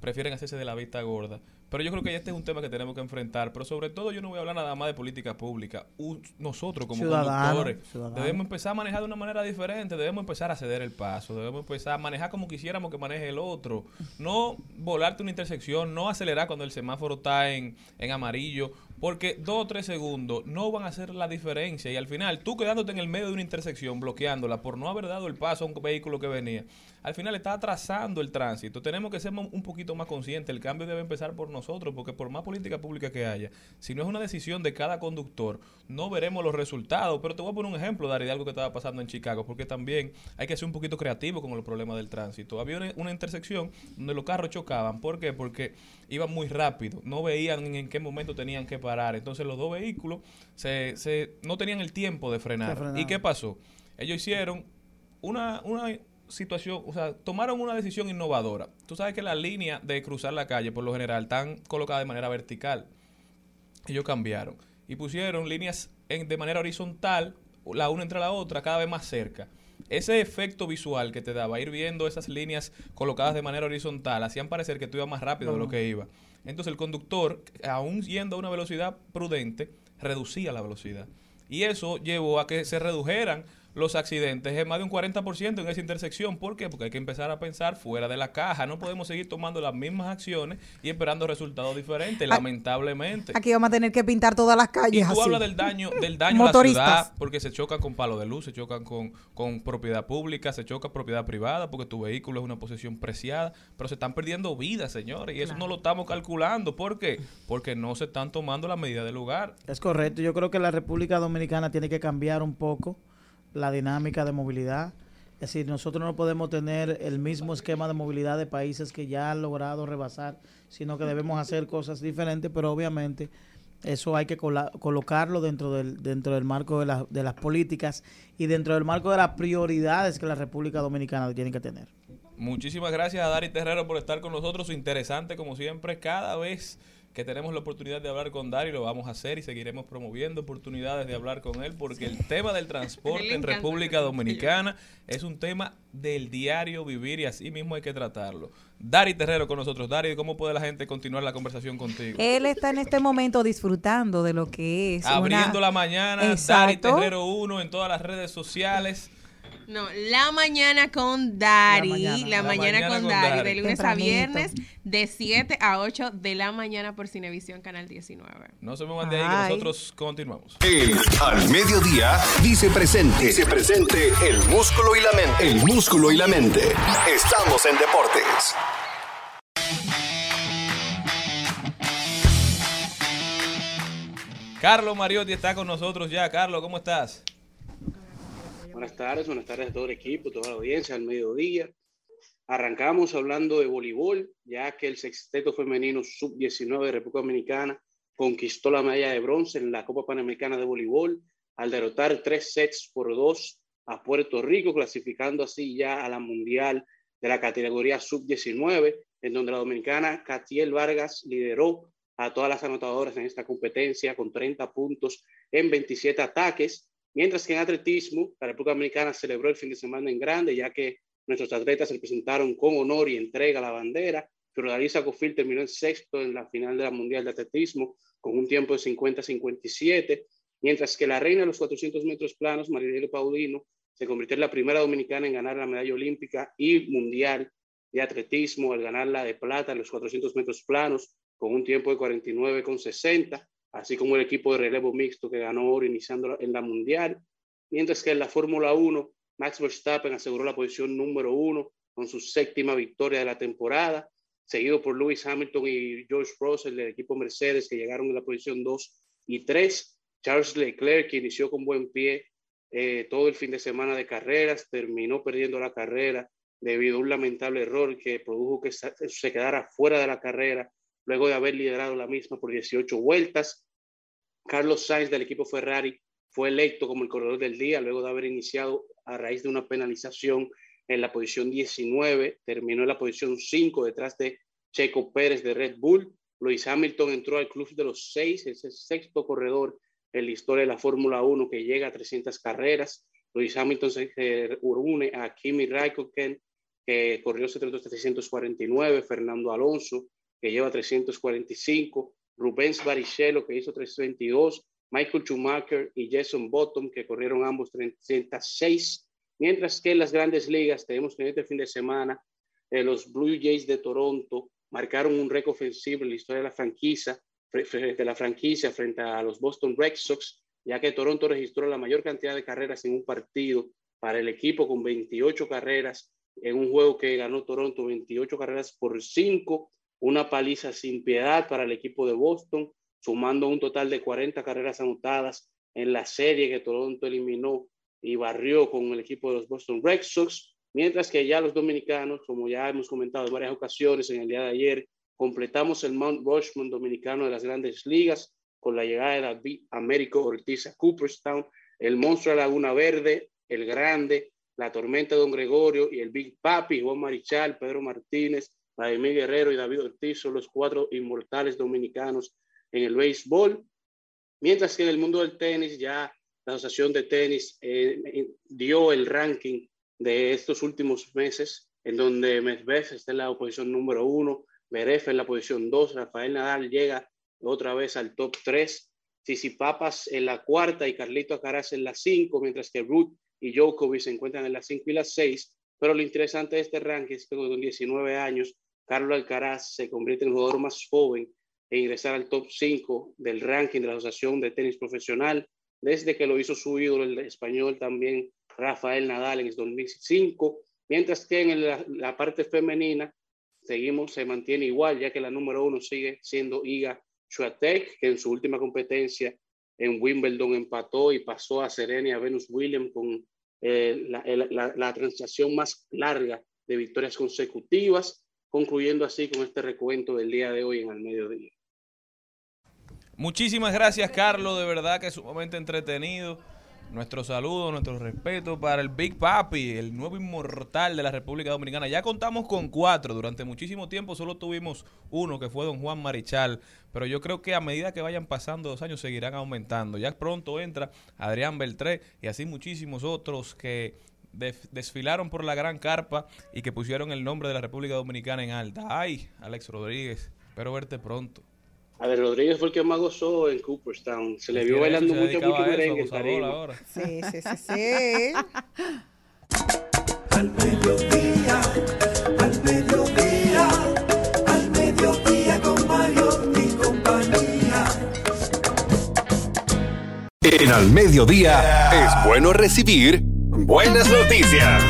prefieren hacerse de la vista gorda. Pero yo creo que este es un tema que tenemos que enfrentar. Pero sobre todo, yo no voy a hablar nada más de política pública. U- nosotros, como Ciudadano, conductores, ciudadano. debemos empezar a manejar de una manera diferente. Debemos empezar a ceder el paso. Debemos empezar a manejar como quisiéramos que maneje el otro. No volarte una intersección, no acelerar cuando el semáforo está en, en amarillo. Porque dos o tres segundos no van a hacer la diferencia. Y al final, tú quedándote en el medio de una intersección, bloqueándola por no haber dado el paso a un vehículo que venía, al final está atrasando el tránsito. Tenemos que ser un poquito más conscientes. El cambio debe empezar por nosotros, porque por más política pública que haya, si no es una decisión de cada conductor, no veremos los resultados. Pero te voy a poner un ejemplo, Dari, de algo que estaba pasando en Chicago, porque también hay que ser un poquito creativo con los problemas del tránsito. Había una, una intersección donde los carros chocaban. ¿Por qué? Porque iban muy rápido, no veían en qué momento tenían que parar. Entonces los dos vehículos se, se- no tenían el tiempo de frenar. De frenar. ¿Y qué pasó? Ellos hicieron una, una situación, o sea, tomaron una decisión innovadora. Tú sabes que las líneas de cruzar la calle, por lo general, están colocadas de manera vertical. Ellos cambiaron y pusieron líneas en- de manera horizontal, la una entre la otra, cada vez más cerca. Ese efecto visual que te daba ir viendo esas líneas colocadas de manera horizontal hacían parecer que tú ibas más rápido de lo que iba. Entonces el conductor, aún yendo a una velocidad prudente, reducía la velocidad. Y eso llevó a que se redujeran los accidentes en más de un 40% en esa intersección. ¿Por qué? Porque hay que empezar a pensar fuera de la caja. No podemos seguir tomando las mismas acciones y esperando resultados diferentes, lamentablemente. Aquí vamos a tener que pintar todas las Y calles tú así. hablas del daño, del daño a la ciudad, porque se chocan con palo de luz, se chocan con, con propiedad pública, se choca propiedad privada, porque tu vehículo es una posesión preciada, pero se están perdiendo vidas, señores, y eso no lo estamos calculando. ¿Por qué? Porque no se están tomando las medidas del lugar. Es correcto. Yo creo que la República Dominicana tiene que cambiar un poco la dinámica de movilidad. Es decir, nosotros no podemos tener el mismo esquema de movilidad de países que ya han logrado rebasar, sino que debemos hacer cosas diferentes, pero obviamente eso hay que colocarlo dentro del, dentro del marco de, la- de las políticas y dentro del marco de las prioridades que la República Dominicana tiene que tener. Muchísimas gracias a Dari Terrero por estar con nosotros. Interesante, como siempre, cada vez que tenemos la oportunidad de hablar con Dari, lo vamos a hacer y seguiremos promoviendo oportunidades de hablar con él porque el tema del transporte en República Dominicana es un tema del diario vivir y así mismo hay que tratarlo. Dari Terrero con nosotros. Dari, ¿cómo puede la gente continuar la conversación contigo? Él está en este momento disfrutando de lo que es. una- Abriendo la mañana, Dari. Terrero 1 en todas las redes sociales. No, la mañana con Dari. La mañana. mañana, La mañana con, con Dari. Dari. De lunes Tempranito. a viernes, de 7 a 8 de la mañana por Cinevisión Canal 19. No se muevan de ahí que nosotros continuamos. El Al Mediodía dice presente. Dice presente el músculo y la mente. El músculo y la mente. Estamos en deportes. Carlos Mariotti está con nosotros ya. Carlos, ¿cómo estás? Buenas tardes, buenas tardes a todo el equipo, toda la audiencia, al mediodía. Arrancamos hablando de voleibol, ya que el sexteto femenino sub-19 de República Dominicana conquistó la medalla de bronce en la Copa Panamericana de Voleibol al derrotar tres sets por dos a Puerto Rico, clasificando así ya a la Mundial de la categoría sub-19, en donde la dominicana Catiel Vargas lideró a todas las anotadoras en esta competencia con 30 puntos en 27 ataques, mientras que en atletismo la República Dominicana celebró el fin de semana en grande, ya que nuestros atletas se presentaron con honor y entrega la bandera. Fiordalisa Cofil terminó en sexto en la final de la Mundial de Atletismo con un tiempo de 50-57, mientras que la reina de los 400 metros planos, Marilene Paulino, se convirtió en la primera dominicana en ganar la medalla olímpica y mundial de atletismo al ganar la de plata en los 400 metros planos con un tiempo de 49,60, así como el equipo de relevo mixto que ganó oro iniciando en la mundial, mientras que en la Fórmula 1, Max Verstappen aseguró la posición número uno con su séptima victoria de la temporada, seguido por Lewis Hamilton y George Russell del equipo Mercedes que llegaron en la posición 2 y 3. Charles Leclerc, que inició con buen pie eh, todo el fin de semana de carreras, terminó perdiendo la carrera debido a un lamentable error que produjo que se quedara fuera de la carrera luego de haber liderado la misma por 18 vueltas. Carlos Sainz del equipo Ferrari fue electo como el corredor del día luego de haber iniciado a raíz de una penalización en la posición 19, terminó en la posición 5 detrás de Checo Pérez de Red Bull. Luis Hamilton entró al club de los seis, es el sexto corredor en la historia de la Fórmula 1 que llega a 300 carreras. Luis Hamilton se eh, une a Kimi Raikkonen, que corrió 749, Fernando Alonso, que lleva 345, Rubens Barrichello, que hizo 322, Michael Schumacher y Jason Bottom, que corrieron ambos 306, mientras que en las grandes ligas tenemos que en este fin de semana eh, los Blue Jays de Toronto marcaron un récord ofensivo en la historia de la franquicia, a la franquicia frente a los Boston Red Sox, ya que Toronto registró la mayor cantidad de carreras en un partido para el equipo con 28 carreras en un juego que ganó Toronto 28 carreras por 5, una paliza sin piedad para el equipo de Boston, sumando un total de 40 carreras anotadas en la serie que Toronto eliminó y barrió con el equipo de los Boston Red Sox, mientras que ya los dominicanos, como ya hemos comentado en varias ocasiones en el día de ayer, completamos el Mount Rushmore dominicano de las grandes ligas con la llegada de David Américo Ortiz a Cooperstown, el monstruo de Laguna Verde, el grande, la tormenta Don Gregorio y el Big Papi, Juan Marichal, Pedro Martínez, Vladimir Guerrero y David Ortiz son los cuatro inmortales dominicanos en el béisbol. Mientras que en el mundo del tenis ya la Asociación de Tenis eh, dio el ranking de estos últimos meses, en donde Medvedev está en la posición número uno, Beref en la posición dos, Rafael Nadal llega otra vez al top tres, Papas en la cuarta y Carlito Alcaraz en la cinco, mientras que Ruth y Djokovic se encuentran en las cinco y las seis. Pero lo interesante de este ranking es que con 19 años, Carlos Alcaraz se convierte en el jugador más joven en ingresar al top 5 del ranking de la Asociación de Tenis Profesional, desde que lo hizo su ídolo, el español también, Rafael Nadal, en el 2005, mientras que en la, parte femenina seguimos, se mantiene igual, ya que la número uno sigue siendo Iga Swiatek, que en su última competencia en Wimbledon empató y pasó a Serena Venus Williams con eh, la transacción más larga de victorias consecutivas, concluyendo así con este recuento del día de hoy en el mediodía. Muchísimas gracias, Carlos. De verdad que es sumamente entretenido Nuestro saludo, nuestro respeto para el Big Papi, el nuevo inmortal de la República Dominicana. Ya contamos con cuatro. Durante muchísimo tiempo solo tuvimos uno, que fue don Juan Marichal. Pero yo creo que a medida que vayan pasando los años seguirán aumentando. Ya pronto entra Adrián Beltré y así muchísimos otros que desfilaron por la gran carpa y que pusieron el nombre de la República Dominicana en alta. Ay, Alex Rodríguez, espero verte pronto. A ver, Rodríguez fue el que más gozó en Cooperstown. Se le vio bailando se mucho, mucho merengue. Sí, sí, sí, sí. Al mediodía, al mediodía, al mediodía con Mario y compañía. En Al Mediodía es bueno recibir buenas noticias.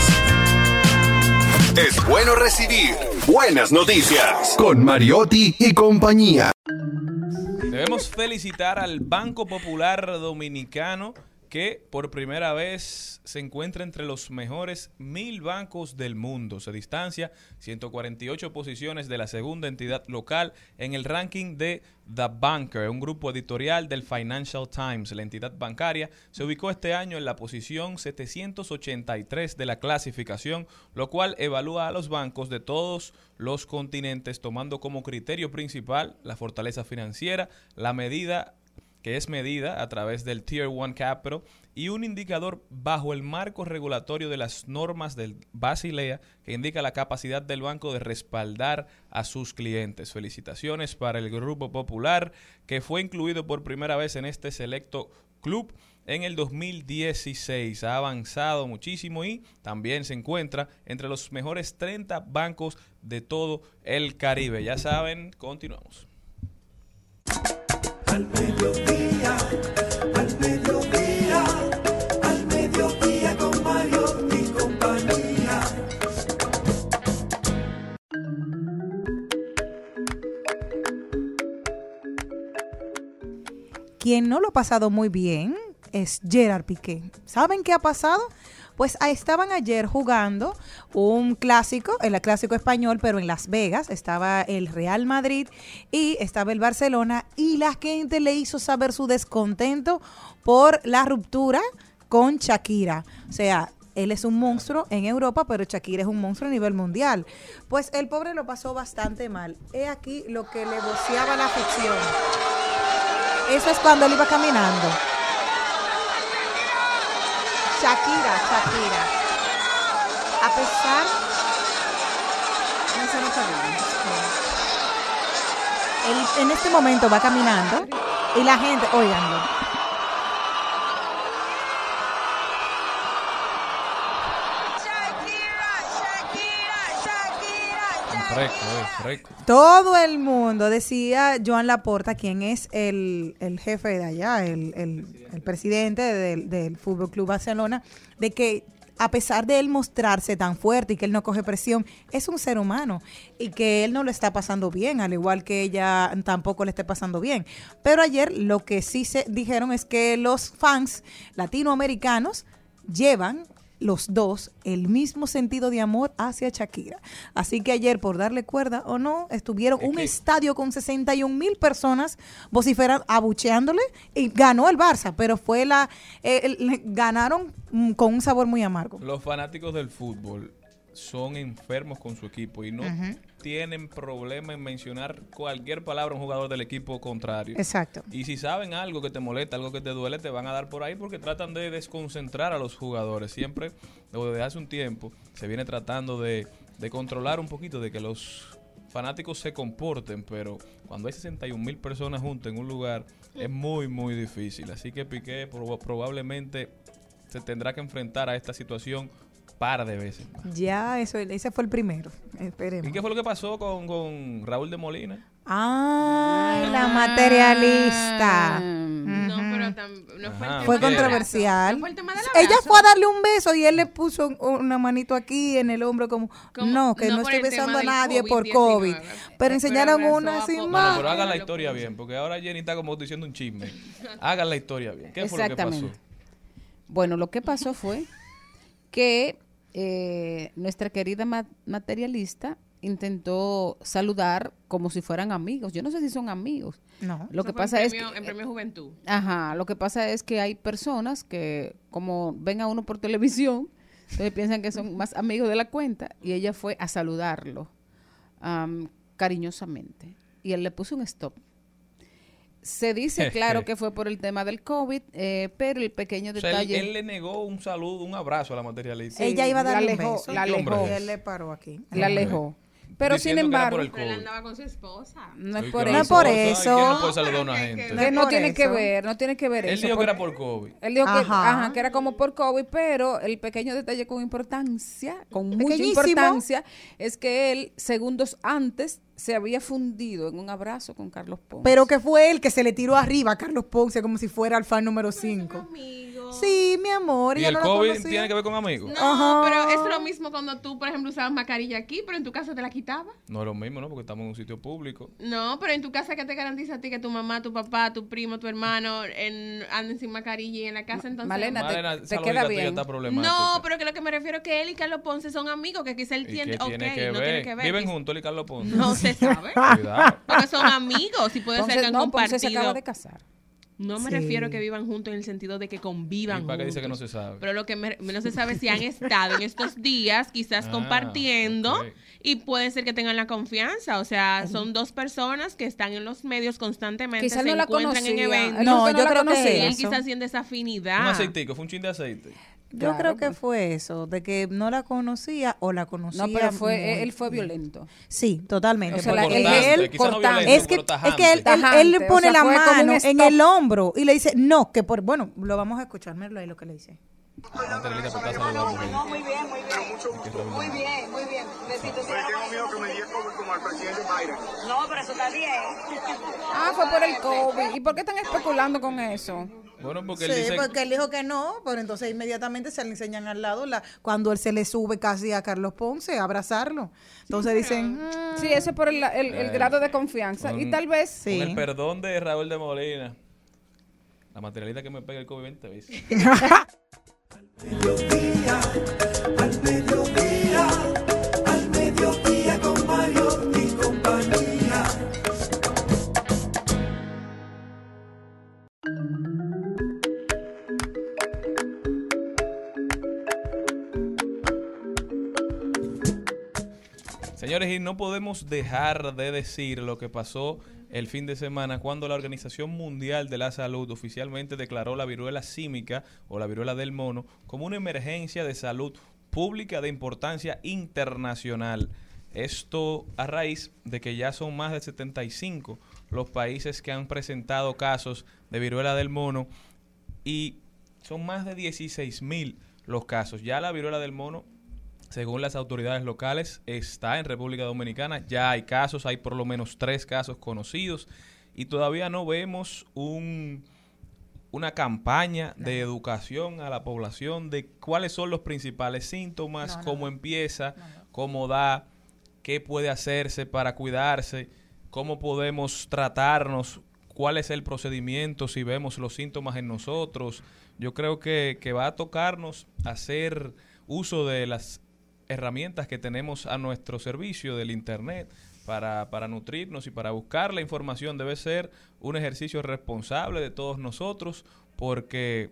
Es bueno recibir buenas noticias con Mariotti y compañía. Debemos felicitar al Banco Popular Dominicano que por primera vez se encuentra entre los mejores mil bancos del mundo. Se distancia 148 posiciones de la segunda entidad local en el ranking de The Banker, un grupo editorial del Financial Times. La entidad bancaria se ubicó este año en la posición 783 de la clasificación, lo cual evalúa a los bancos de todos los continentes tomando como criterio principal la fortaleza financiera, la medida que es medida a través del Tier 1 Capital y un indicador bajo el marco regulatorio de las normas del Basilea que indica la capacidad del banco de respaldar a sus clientes. Felicitaciones para el Grupo Popular que fue incluido por primera vez en este selecto club en el 2016. Ha avanzado muchísimo y también se encuentra entre los mejores 30 bancos de todo el Caribe. Ya saben, continuamos. Quien no lo ha pasado muy bien es Gerard Piqué. ¿Saben qué ha pasado? Pues ahí estaban ayer jugando un clásico, el clásico español, pero en Las Vegas. Estaba el Real Madrid y estaba el Barcelona y la gente le hizo saber su descontento por la ruptura con Shakira. O sea, él es un monstruo en Europa, pero Shakira es un monstruo a nivel mundial. Pues el pobre lo pasó bastante mal. He aquí lo que le voceaba la ficción. Eso es cuando él iba caminando. Shakira, Shakira. A pesar. No está bien. Él en este momento va caminando y la gente, óiganlo. Fresco, eh, fresco. Todo el mundo decía Joan Laporta, quien es el, el jefe de allá, el, el- el presidente del, del Fútbol Club Barcelona, de que a pesar de él mostrarse tan fuerte y que él no coge presión, es un ser humano y que él no lo está pasando bien, al igual que ella tampoco le esté pasando bien. Pero ayer lo que sí se dijeron es que los fans latinoamericanos llevan los dos el mismo sentido de amor hacia Shakira. Así que ayer, por darle cuerda o no, estuvieron un estadio con 61 mil personas vociferando, abucheándole y ganó el Barça, pero fue la, eh, el- ganaron mm, con un sabor muy amargo. Los fanáticos del fútbol son enfermos con su equipo y no. Tienen problema en mencionar cualquier palabra a un jugador del equipo contrario. Exacto. Y si saben algo que te molesta, algo que te duele, te van a dar por ahí porque tratan de desconcentrar a los jugadores. Siempre, o desde hace un tiempo, se viene tratando de, de controlar un poquito, de que los fanáticos se comporten, pero cuando hay 61 mil personas juntas en un lugar, es muy, muy difícil. Así que Piqué proba- probablemente se tendrá que enfrentar a esta situación par de veces. Ya, eso, ese fue el primero. Esperemos. ¿Y qué fue lo que pasó con, con Raúl de Molina? Ay, la materialista. No, pero no fue, el tema Fue controversial. No fue el tema del Ella fue a darle un beso y él le puso un- una manito aquí en el hombro como, Como- no, que no estoy besando a nadie por COVID-19. COVID. Pero enseñaron una Pop- más. Bueno, pero hagan la historia bien, porque ahora Jenny está como diciendo un chisme. Hagan la historia bien. ¿Qué fue lo que pasó? Exactamente. Bueno, lo que pasó fue que eh, nuestra querida ma- materialista intentó saludar como si fueran amigos. Yo no sé si son amigos. No. Lo Eso que en pasa es premio- que En Premio Juventud. Ajá, lo que pasa es que hay personas que como ven a uno por televisión, entonces piensan que son más amigos de la cuenta y ella fue a saludarlo am, cariñosamente y él le puso un stop. Se dice, claro, que fue por el tema del COVID, eh, pero el pequeño O sea, él, detalle... él le negó un saludo, un abrazo a la materialista. Ella iba a darle un beso. la ¿Qué hombre alejó. él le paró aquí. la alejó. Pero sin que embargo, él andaba con su esposa. no es por que No eso. es por esposa, ¿y eso. no puede saludar a una Pero que- gente? que- Que no por tiene que eso. ver, no tiene que ver Él eso. dijo que era por COVID. Él dijo que, Ajá. ajá, que era como por COVID, pero el pequeño detalle con importancia, con mucha importancia, es que él, segundos antes, se había fundido en un abrazo con Carlos Ponce. Pero que fue él que se le tiró arriba a Carlos Ponce como si fuera el fan número 5. Sí, mi amor. ¿Y el no COVID tiene que ver con amigos? No, Ajá. pero es lo mismo cuando tú, por ejemplo, usabas mascarilla aquí, pero en tu casa te la quitabas. No es lo mismo, ¿no? Porque estamos en un sitio público. No, pero en tu casa, ¿qué te garantiza a ti que tu mamá, tu papá, tu primo, tu hermano en, anden sin mascarilla y en la casa entonces? Malena, te- Malena, te queda bien. está. No, pero que lo que me refiero es que él y Carlos Ponce son amigos, que quizá él ¿Y tiene, qué ok, tiene que no ver? tiene que ver. Viven quizá- juntos él y Carlos Ponce. No se sabe. Cuidado. Porque son amigos y puede ser que han no, Ponce se compartido. acaba de casar. No me Sí. refiero a que vivan juntos en el sentido de que convivan ¿Y para qué dice que no juntos. se sabe? Pero lo que me- no se sabe si han estado en estos días quizás Ah, compartiendo y puede ser que tengan la confianza. O sea, son dos personas que están en los medios constantemente, Quizás se no la encuentran en conocía. eventos. No, yo la creo que conocía. y él eso. quizás siente esa afinidad. Un aceitico, fue un chin de aceite. Yo Claro, creo que pues. fue eso, de que no la conocía o la conocía. No, pero fue, muy él fue violento. Sí, totalmente. O sea, porque Cortante, él, no violento, es que, es que él, él- tajante. él le O pone sea, la mano en el hombro y le dice, no, que por, bueno, lo vamos a escuchar, míralo ahí lo que le dice. Mujer. Muy bien, muy bien. Muy bien, muy bien. Besitos. tengo miedo que me diga como al presidente Biden. No, pero eso está bien. Ah, fue por el COVID. ¿Y por qué están especulando con eso? Bueno, porque él Sí, dice... porque él dijo que no, pero entonces inmediatamente se le enseñan al lado la, cuando él se le sube casi a Carlos Ponce a abrazarlo. Entonces dicen, "Mm, Sí, eso es por el, el- el Eh, grado de confianza. Y tal vez... Sí. Con el perdón de Raúl de Molina. La materialista que me pega el COVID 20 Y no podemos dejar de decir lo que pasó el fin de semana cuando la Organización Mundial de la Salud oficialmente declaró la viruela símica o la viruela del mono como una emergencia de salud pública de importancia internacional. Esto a raíz de que ya son más de 75 los países que han presentado casos de viruela del mono y son más de 16 mil los casos. Ya la viruela del mono según las autoridades locales, está en República Dominicana. Ya hay casos, hay por lo menos tres casos conocidos y todavía no vemos un, una campaña de educación a la población de cuáles son los principales síntomas, No, no, cómo empieza, cómo da, qué puede hacerse para cuidarse, cómo podemos tratarnos, cuál es el procedimiento si vemos los síntomas en nosotros. Yo creo que, que va a tocarnos hacer uso de las herramientas que tenemos a nuestro servicio del Internet para, para nutrirnos y para buscar la información. Debe ser un ejercicio responsable de todos nosotros porque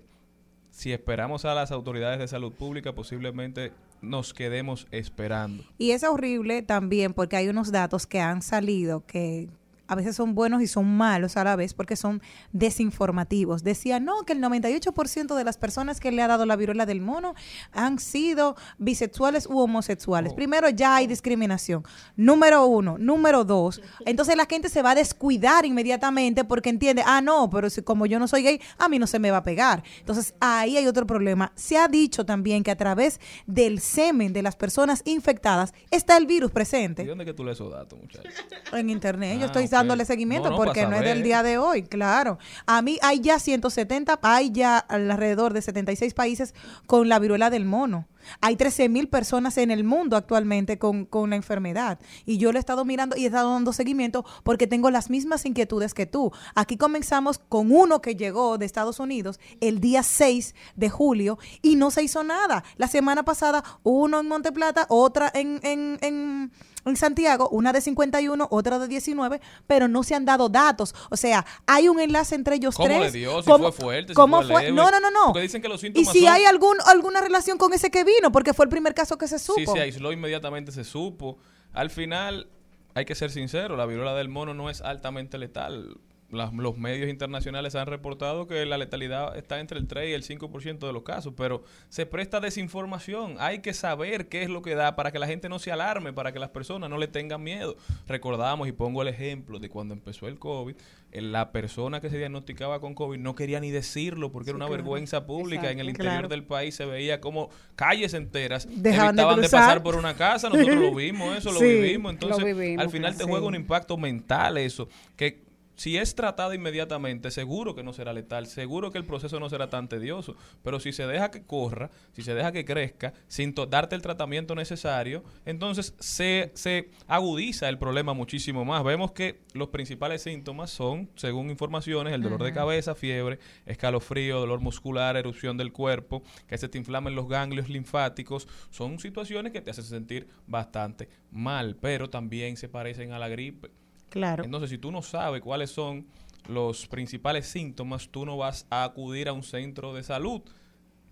si esperamos a las autoridades de salud pública posiblemente nos quedemos esperando. Y es horrible también porque hay unos datos que han salido que a veces son buenos y son malos a la vez porque son desinformativos. Decía, no, que el 98% de las personas que le ha dado la viruela del mono han sido bisexuales u homosexuales. Oh. Primero, ya hay discriminación. Número uno. Número dos. Entonces la gente se va a descuidar inmediatamente porque entiende, ah, no, pero si como yo no soy gay, a mí no se me va a pegar. Entonces ahí hay otro problema. Se ha dicho también que a través del semen de las personas infectadas está el virus ¿Y presente dónde que tú lees esos datos, muchachos? en internet. Yo Ah, estoy ok. Dándole seguimiento No, no, porque no es del día de hoy, claro. A mí hay ya 170, hay ya alrededor de 76 países con la viruela del mono. Hay 13 mil personas en el mundo actualmente con, con la enfermedad. Y yo lo he estado mirando y he estado dando seguimiento porque tengo las mismas inquietudes que tú. Aquí comenzamos con uno que llegó de Estados Unidos el día 6 de julio y no se hizo nada. La semana pasada uno en Monteplata, otra en, en, en, en Santiago, una de 51, otra de 19, pero no se han dado datos. O sea, hay un enlace entre ellos ¿Cómo tres. le dio? Si ¿Cómo- fue fuerte, si ¿Cómo fue fue? No, no, no, no. Porque dicen que los Y síntomas si son- hay algún, alguna relación con ese que vino, porque fue el primer caso que se supo. Sí, se aisló inmediatamente, se supo. Al final, hay que ser sincero, la viruela del mono no es altamente letal. Las- los medios internacionales han reportado que la letalidad está entre el 3 y el 5% de los casos, pero se presta desinformación. Hay que saber qué es lo que da para que la gente no se alarme, para que las personas no le tengan miedo. Recordamos, y pongo el ejemplo de cuando empezó el COVID, eh, la persona que se diagnosticaba con COVID no quería ni decirlo porque era una claro. vergüenza pública. En el interior Claro. del país se veía como calles enteras Dejaban de evitaban de, pasar por una casa. Nosotros lo vimos, eso lo vivimos. lo Entonces, vivimos, al final te juega un impacto mental eso. Que si es tratado inmediatamente, seguro que no será letal, seguro que el proceso no será tan tedioso. Pero si se deja que corra, si se deja que crezca, sin darte el tratamiento necesario, entonces se, se agudiza el problema muchísimo más. Vemos que los principales síntomas son, según informaciones, el dolor de cabeza, fiebre, escalofrío, dolor muscular, erupción del cuerpo, que se te inflamen los ganglios linfáticos. Son situaciones que te hacen sentir bastante mal, pero también se parecen a la gripe. Claro. Entonces, si tú no sabes cuáles son los principales síntomas, tú no vas a acudir a un centro de salud.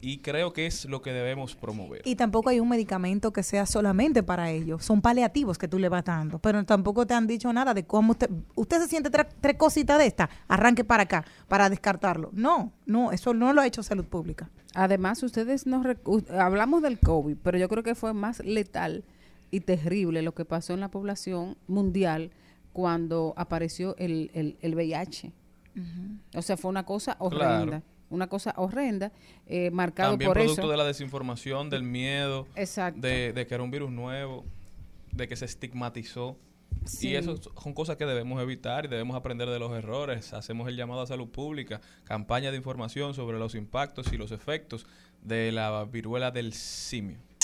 Y creo que es lo que debemos promover. Y tampoco hay un medicamento que sea solamente para ellos. Son paliativos que tú le vas dando. Pero tampoco te han dicho nada de cómo usted... Usted se siente tres, cositas de esta, arranque para acá, para descartarlo. No, no, eso no lo ha hecho salud pública. Además, ustedes nos hablamos del COVID, pero yo creo que fue más letal y terrible lo que pasó en la población mundial cuando apareció el, el, el VIH. O sea, fue una cosa horrenda. Claro. Una cosa horrenda, eh, marcado También por producto eso. de la desinformación, del miedo, Exacto. De, de que era un virus nuevo, de que se estigmatizó. Sí. Y eso son cosas que debemos evitar y debemos aprender de los errores. Hacemos el llamado a salud pública, campaña de información sobre los impactos y los efectos de la viruela del simio.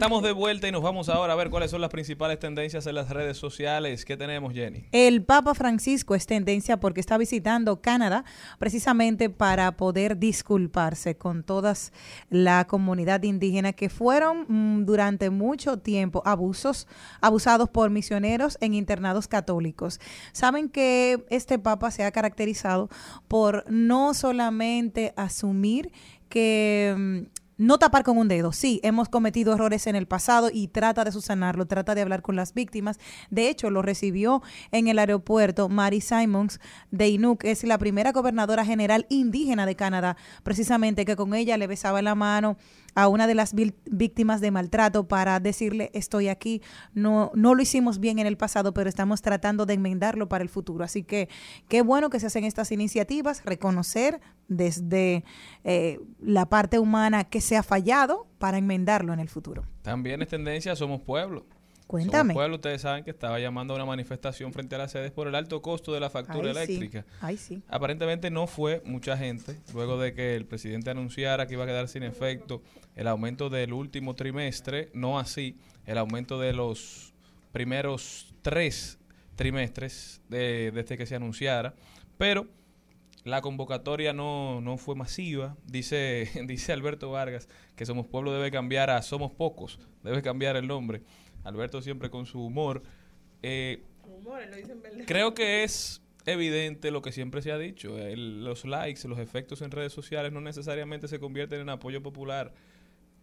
Estamos de vuelta y nos vamos ahora a ver cuáles son las principales tendencias en las redes sociales. ¿Qué tenemos, Jenny? El Papa Francisco es tendencia porque está visitando Canadá precisamente para poder disculparse con toda la comunidad indígena que fueron mm, durante mucho tiempo abusos, abusados por misioneros en internados católicos. Saben que este Papa se ha caracterizado por no solamente asumir que mm, no tapar con un dedo. Sí, hemos cometido errores en el pasado y trata de subsanarlo, trata de hablar con las víctimas. De hecho, lo recibió en el aeropuerto Mary Simons de Inuk, es la primera gobernadora general indígena de Canadá, precisamente que con ella le besaba la mano a una de las víctimas de maltrato para decirle estoy aquí, no, no lo hicimos bien en el pasado, pero estamos tratando de enmendarlo para el futuro. Así que qué bueno que se hacen estas iniciativas, reconocer desde eh, la parte humana que se ha fallado para enmendarlo en el futuro. También es tendencia Somos Pueblo. Cuéntame. Pueblo, ustedes saben que estaba llamando a una manifestación frente a las sedes por el alto costo de la factura Ay, sí. eléctrica. Ay, sí. Aparentemente no fue mucha gente, luego de que el presidente anunciara que iba a quedar sin efecto el aumento del último trimestre, no así el aumento de los primeros tres trimestres de- desde que se anunciara, pero la convocatoria no, no fue masiva. Dice, dice Alberto Vargas que Somos Pueblo debe cambiar a Somos Pocos, debe cambiar el nombre. Alberto siempre con su humor. Eh, Creo que es evidente lo que siempre se ha dicho. el- los likes, los efectos en redes sociales no necesariamente se convierten en apoyo popular.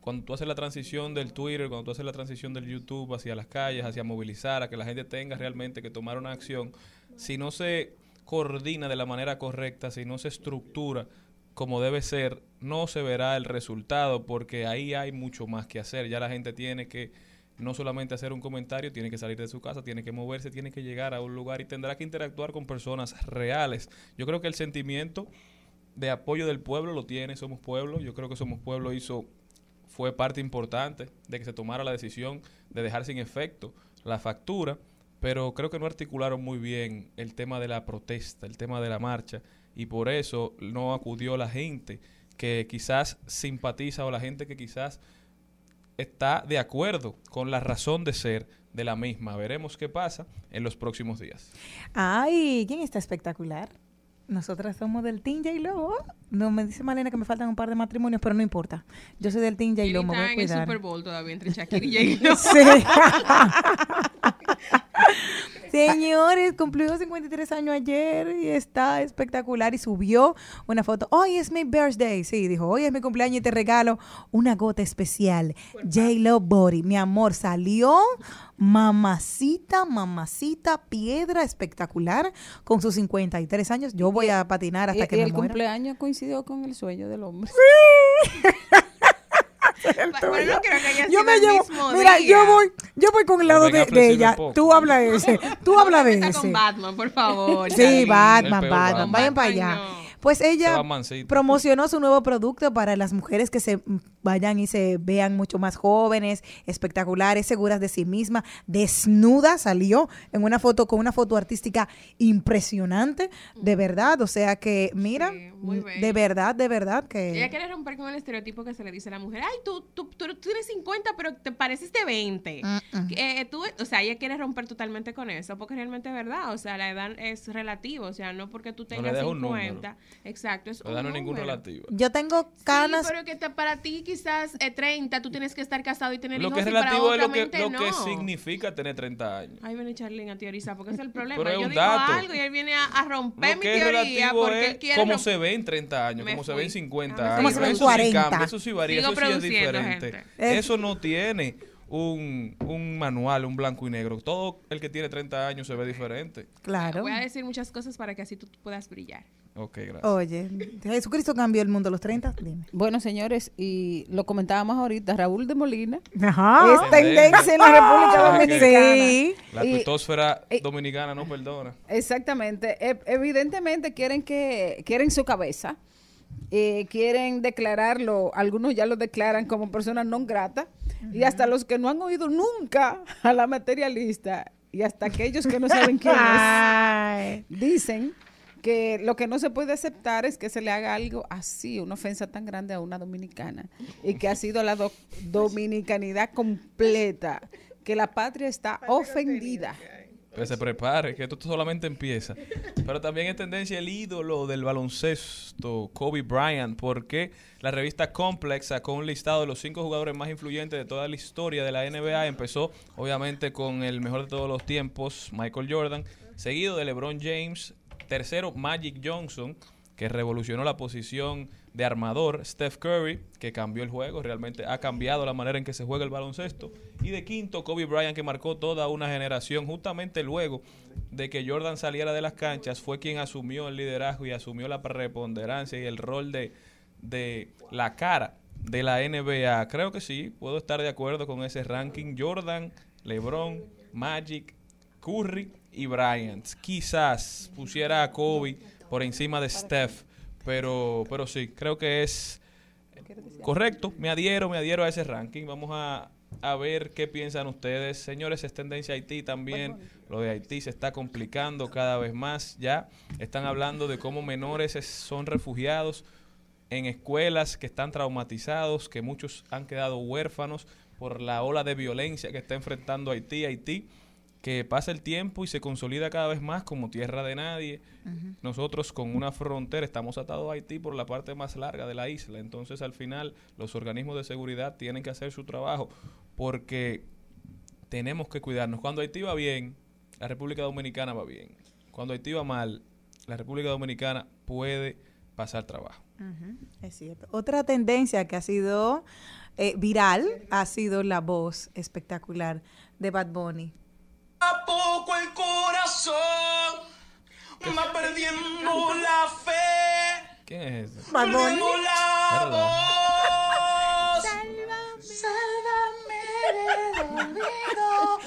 Cuando tú haces la transición del Twitter, cuando tú haces la transición del YouTube hacia las calles, hacia movilizar, a que la gente tenga realmente que tomar una acción, si no se coordina de la manera correcta, si no se estructura como debe ser, no se verá el resultado porque ahí hay mucho más que hacer. Ya la gente tiene que no solamente hacer un comentario, tiene que salir de su casa, tiene que moverse, tiene que llegar a un lugar y tendrá que interactuar con personas reales. Yo creo que el sentimiento de apoyo del pueblo lo tiene Somos Pueblo. Yo creo que Somos Pueblo hizo fue parte importante de que se tomara la decisión de dejar sin efecto la factura, pero creo que no articularon muy bien el tema de la protesta, el tema de la marcha y por eso no acudió la gente que quizás simpatiza o la gente que quizás está de acuerdo con la razón de ser de la misma. Veremos qué pasa en los próximos días. Ay, ¿quién está espectacular? Nosotras somos del Team J-Lo. No, me dice Malena que me faltan un par de matrimonios, pero no importa. Yo soy del Team J-Lo, me voy a Está en el. Super Bowl todavía entre Shakira y. Sí. Señores, cumplió 53 años ayer y está espectacular y subió una foto. Hoy es mi birthday. Sí, dijo, hoy es mi cumpleaños y te regalo una gota especial. J-Lo Body. Mi amor, salió mamacita, mamacita, piedra espectacular con sus 53 años. Yo voy a patinar hasta y, que y me el muera. cumpleaños coincidió con el sueño del hombre. Pero no creo que haya Yo sido me el llevo, mismo mira, día. yo voy, yo voy con el lado de, ella. Tú habla de ese, tú habla de ese. con Batman, por favor. Sí. Batman, Batman, Batman. vayan para allá. no. Pues ella promocionó su nuevo producto para las mujeres que se vayan y se vean mucho más jóvenes, espectaculares, seguras de sí misma, desnuda, salió en una foto con una foto artística impresionante, de verdad, o sea que mira, Sí, muy mm, bella. de verdad, de verdad Ella que quiere romper con el estereotipo que se le dice a la mujer. Ay, tú, tú, tú tienes 50, pero te pareces de 20. Mm-mm. Eh, tú, o sea, ella quiere romper totalmente con eso, porque realmente es verdad. O sea, la edad es relativa. O sea, no porque tú tengas un 50. Exacto, es edad un no es ningún número. relativo. yo tengo canas, Sí, pero que te- para ti quizás eh, 30, tú tienes que estar casado y tener Lo hijos. que es relativo es lo que, lo no. que significa tener 30 años. Ay, viene Charlene a teorizar, porque es el problema. Pero es Yo un digo dato. algo y él viene a, a romper Lo mi que es teoría relativo porque es él quiere cómo se ve en 30 años, cómo se ve en fui. 50 Ah, años. ¿Cómo se ve en eso 40? sí cambia, eso sí varía, Sigo eso sí es diferente. gente. Es- Eso no tiene un, un manual, un blanco y negro. Todo el que tiene 30 años se ve diferente. claro. Voy a decir muchas cosas para que así tú puedas brillar. Ok, gracias. Oye, Jesucristo cambió el mundo a los 30, dime. Bueno, señores, y lo comentábamos ahorita, Raúl de Molina Ajá. es tendencia en la República Ah, ok. Dominicana. Sí. La tuitósfera y- dominicana no perdona. Exactamente. E- evidentemente quieren que quieren su cabeza. eh, quieren declararlo, algunos ya lo declaran como personas no grata y hasta los que no han oído nunca a la materialista y hasta aquellos que no saben quién es dicen que lo que no se puede aceptar es que se le haga algo así, una ofensa tan grande a una dominicana y que ha sido la do- dominicanidad completa, que la patria está ofendida. Que se prepare, que esto solamente empieza. Pero también es tendencia el ídolo del baloncesto, Kobe Bryant, porque la revista Complex sacó un listado de los cinco jugadores más influyentes de toda la historia de la NBA. Empezó, obviamente, con el mejor de todos los tiempos, Michael Jordan, seguido de LeBron James, tercero, Magic Johnson, que revolucionó la posición de armador, Steph Curry, que cambió el juego, realmente ha cambiado la manera en que se juega el baloncesto, y de quinto, Kobe Bryant, que marcó toda una generación, justamente luego de que Jordan saliera de las canchas, fue quien asumió el liderazgo y asumió la preponderancia y el rol de, de la cara de la NBA. Creo que sí, puedo estar de acuerdo con ese ranking. Jordan, LeBron, Magic, Curry y Bryant. Quizás pusiera a Kobe por encima de Steph, pero, pero sí, creo que es correcto. Me adhiero, me adhiero a ese ranking. Vamos a, a ver qué piensan ustedes. Señores, es tendencia Haití también. Lo de Haití se está complicando cada vez más. Ya están hablando de cómo menores es- son refugiados en escuelas que están traumatizados, que muchos han quedado huérfanos por la ola de violencia que está enfrentando Haití. Haití que pasa el tiempo y se consolida cada vez más como tierra de nadie. Nosotros con una frontera estamos atados a Haití por la parte más larga de la isla. Entonces al final los organismos de seguridad tienen que hacer su trabajo porque tenemos que cuidarnos. Cuando Haití va bien, la República Dominicana va bien. Cuando Haití va mal, la República Dominicana puede pasar trabajo. Es cierto. Otra tendencia que ha sido eh, viral ha sido la voz espectacular de Bad Bunny. A poco el corazón. Va perdiendo la fe, ¿Quién es ese? Perdiendo la voz. Sálvame. Del olvido,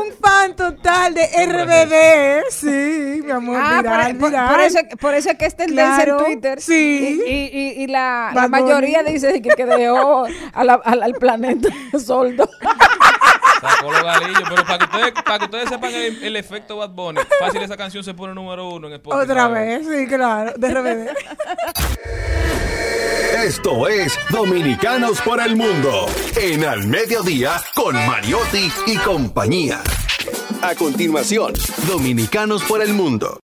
Un fan total de RBD. Sí, mi amor, Ah, viral, por, por- viral. por eso, por eso es que es tendencia Claro, en Twitter. sí. Y, y- y- y la, la mayoría dice que, que dejó a la- al, al planeta soldo. Sacó los galillos. Pero para que ustedes, para que ustedes sepan el, el efecto Bad Bunny, fácil esa canción se pone número uno en Spotify. Otra vez, sí, claro, de RBD. Esto es Dominicanos por el Mundo en Al Mediodía con Mariotti y compañía. A continuación, Dominicanos por el Mundo.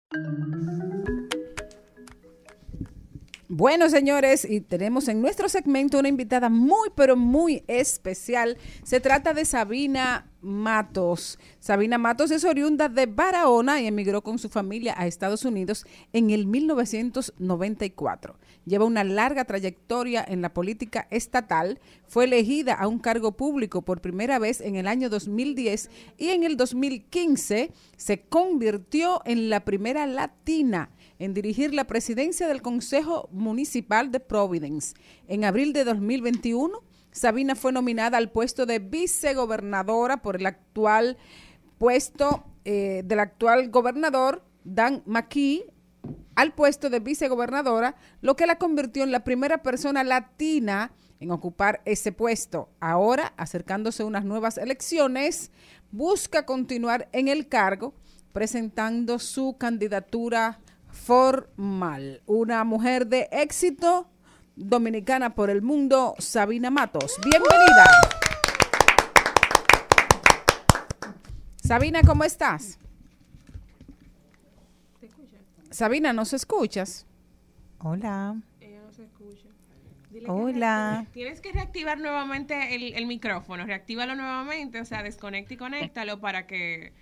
Bueno, señores, y tenemos en nuestro segmento una invitada muy, pero muy especial. Se trata de Sabina Matos. Sabina Matos es oriunda de Barahona y emigró con su familia a Estados Unidos en el 1994. Lleva una larga trayectoria en la política estatal. Fue elegida a un cargo público por primera vez en el año 2010 y en el 2015 se convirtió en la primera latina en dirigir la presidencia del Consejo Municipal de Providence. En abril de 2021, Sabina fue nominada al puesto de vicegobernadora por el actual puesto eh, del actual gobernador Dan McKee al puesto de vicegobernadora, lo que la convirtió en la primera persona latina en ocupar ese puesto. Ahora, acercándose a unas nuevas elecciones, busca continuar en el cargo presentando su candidatura formal. Una mujer de éxito dominicana por el mundo, Sabina Matos. Bienvenida. Sabina, ¿cómo estás? Sabina, ¿nos escuchas? Hola. Ella no se escucha. Dile que Hola. Tienes que reactivar nuevamente el, el micrófono. Reactívalo nuevamente, o sea, desconecta y conéctalo para que.